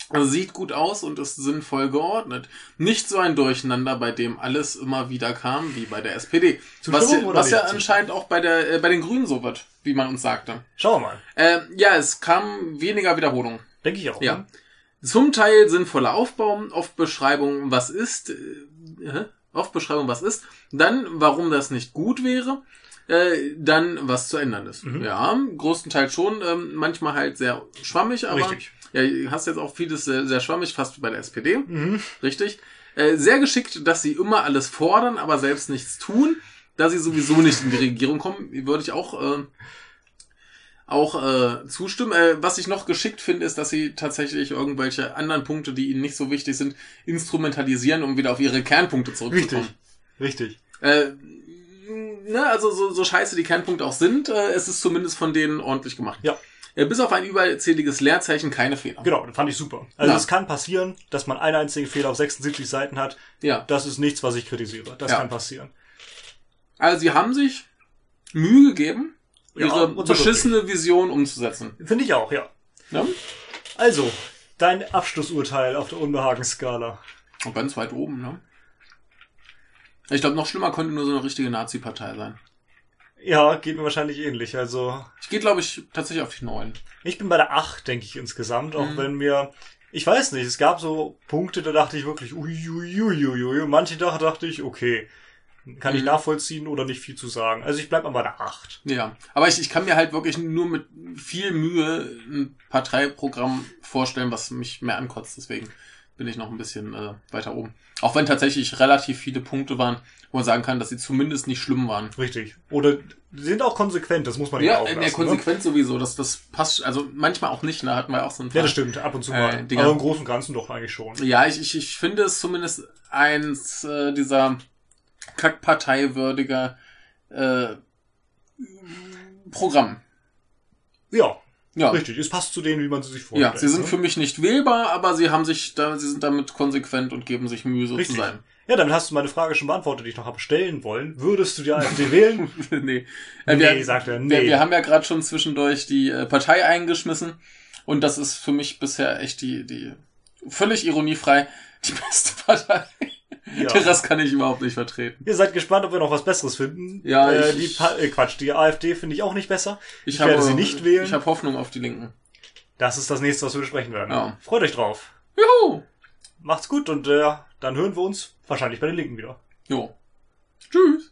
Also sieht gut aus und ist sinnvoll geordnet. Nicht so ein Durcheinander, bei dem alles immer wieder kam, wie bei der SPD. Was, Zustimmung ja, oder was ja anscheinend auch bei, der, äh, bei den Grünen so wird, wie man uns sagte. Schauen wir mal. Äh, ja, es kam weniger Wiederholung. Denke ich auch. Ja. ne? Zum Teil sinnvoller Aufbau, oft Beschreibung, was ist, äh, oft Beschreibung, was ist, dann, warum das nicht gut wäre, äh, dann, was zu ändern ist. Mhm. Ja, größtenteils schon, ähm, manchmal halt sehr schwammig, aber Richtig. Ja, du hast jetzt auch vieles sehr, sehr schwammig, fast wie bei der SPD, Mhm. richtig. Äh, sehr geschickt, dass sie immer alles fordern, aber selbst nichts tun, da sie sowieso nicht in die Regierung kommen, würde ich auch äh, auch äh, zustimmen. Äh, was ich noch geschickt finde, ist, dass sie tatsächlich irgendwelche anderen Punkte, die ihnen nicht so wichtig sind, instrumentalisieren, um wieder auf ihre Kernpunkte zurückzukommen. Richtig. Richtig. Äh, ne, also so, so scheiße die Kernpunkte auch sind, äh, es ist zumindest von denen ordentlich gemacht. Ja. Äh, bis auf ein überzähliges Leerzeichen keine Fehler. Genau, das fand ich super. Also Ja. es kann passieren, dass man einen einzigen Fehler auf 76 Seiten hat. Ja. Das ist nichts, was ich kritisiere. Das Ja. kann passieren. Also sie haben sich Mühe gegeben, ihre beschissene Vision umzusetzen. Finde ich auch, ja. Ja? Also, dein Abschlussurteil auf der Unbehagenskala. Und ganz weit oben, ne? Ich glaube, noch schlimmer könnte nur so eine richtige Nazi-Partei sein. Ja, geht mir wahrscheinlich ähnlich. Also, Ich gehe, glaube ich, tatsächlich auf die neun. ich bin bei der 8, denke ich insgesamt, auch Mhm. wenn mir, ich weiß nicht, es gab so Punkte, da dachte ich wirklich, uiuiuiui, manche da dachte ich, okay, kann ich Mhm. nachvollziehen oder nicht viel zu sagen. Also ich bleib mal bei der 8. Ja, aber ich, ich kann mir halt wirklich nur mit viel Mühe ein Parteiprogramm vorstellen, was mich mehr ankotzt. Deswegen bin ich noch ein bisschen äh, weiter oben. Auch wenn tatsächlich relativ viele Punkte waren, wo man sagen kann, dass sie zumindest nicht schlimm waren. Richtig. Oder die sind auch konsequent, das muss man Ja, auch in der Konsequenz sowieso. Das, das passt, also manchmal auch nicht, da hatten wir auch so ein Ja, das stimmt, ab und zu Äh, mal. Dinger. Aber im Großen und Ganzen doch eigentlich schon. Ja, ich, ich, ich finde es zumindest eins äh, dieser kackparteiwürdiger äh, Programm. Ja, Ja. richtig. Es passt zu denen, wie man sie sich Ja, vorstellt. sie sind ne? für mich nicht wählbar, aber sie haben sich da, sie sind damit konsequent und geben sich Mühe, so Richtig. zu sein. Ja, damit hast du meine Frage schon beantwortet, die ich noch habe stellen wollen. Würdest du die AfD wählen? nee. Nee, wir, sagt er, Wir, nee. wir haben ja gerade schon zwischendurch die äh, Partei eingeschmissen und das ist für mich bisher echt die, die völlig ironiefrei die beste Partei. Ja. Den Rest kann ich überhaupt nicht vertreten. Ihr seid gespannt, ob wir noch was Besseres finden. Ja, äh, ich- die pa äh, Quatsch, die AfD finde ich auch nicht besser. Ich, habe- werde sie nicht wählen. Ich habe Hoffnung auf die Linken. das ist das nächste, was wir besprechen werden. Ja. Freut euch drauf. Juhu! Macht's gut und äh, dann hören wir uns wahrscheinlich bei den Linken wieder. Jo. Tschüss.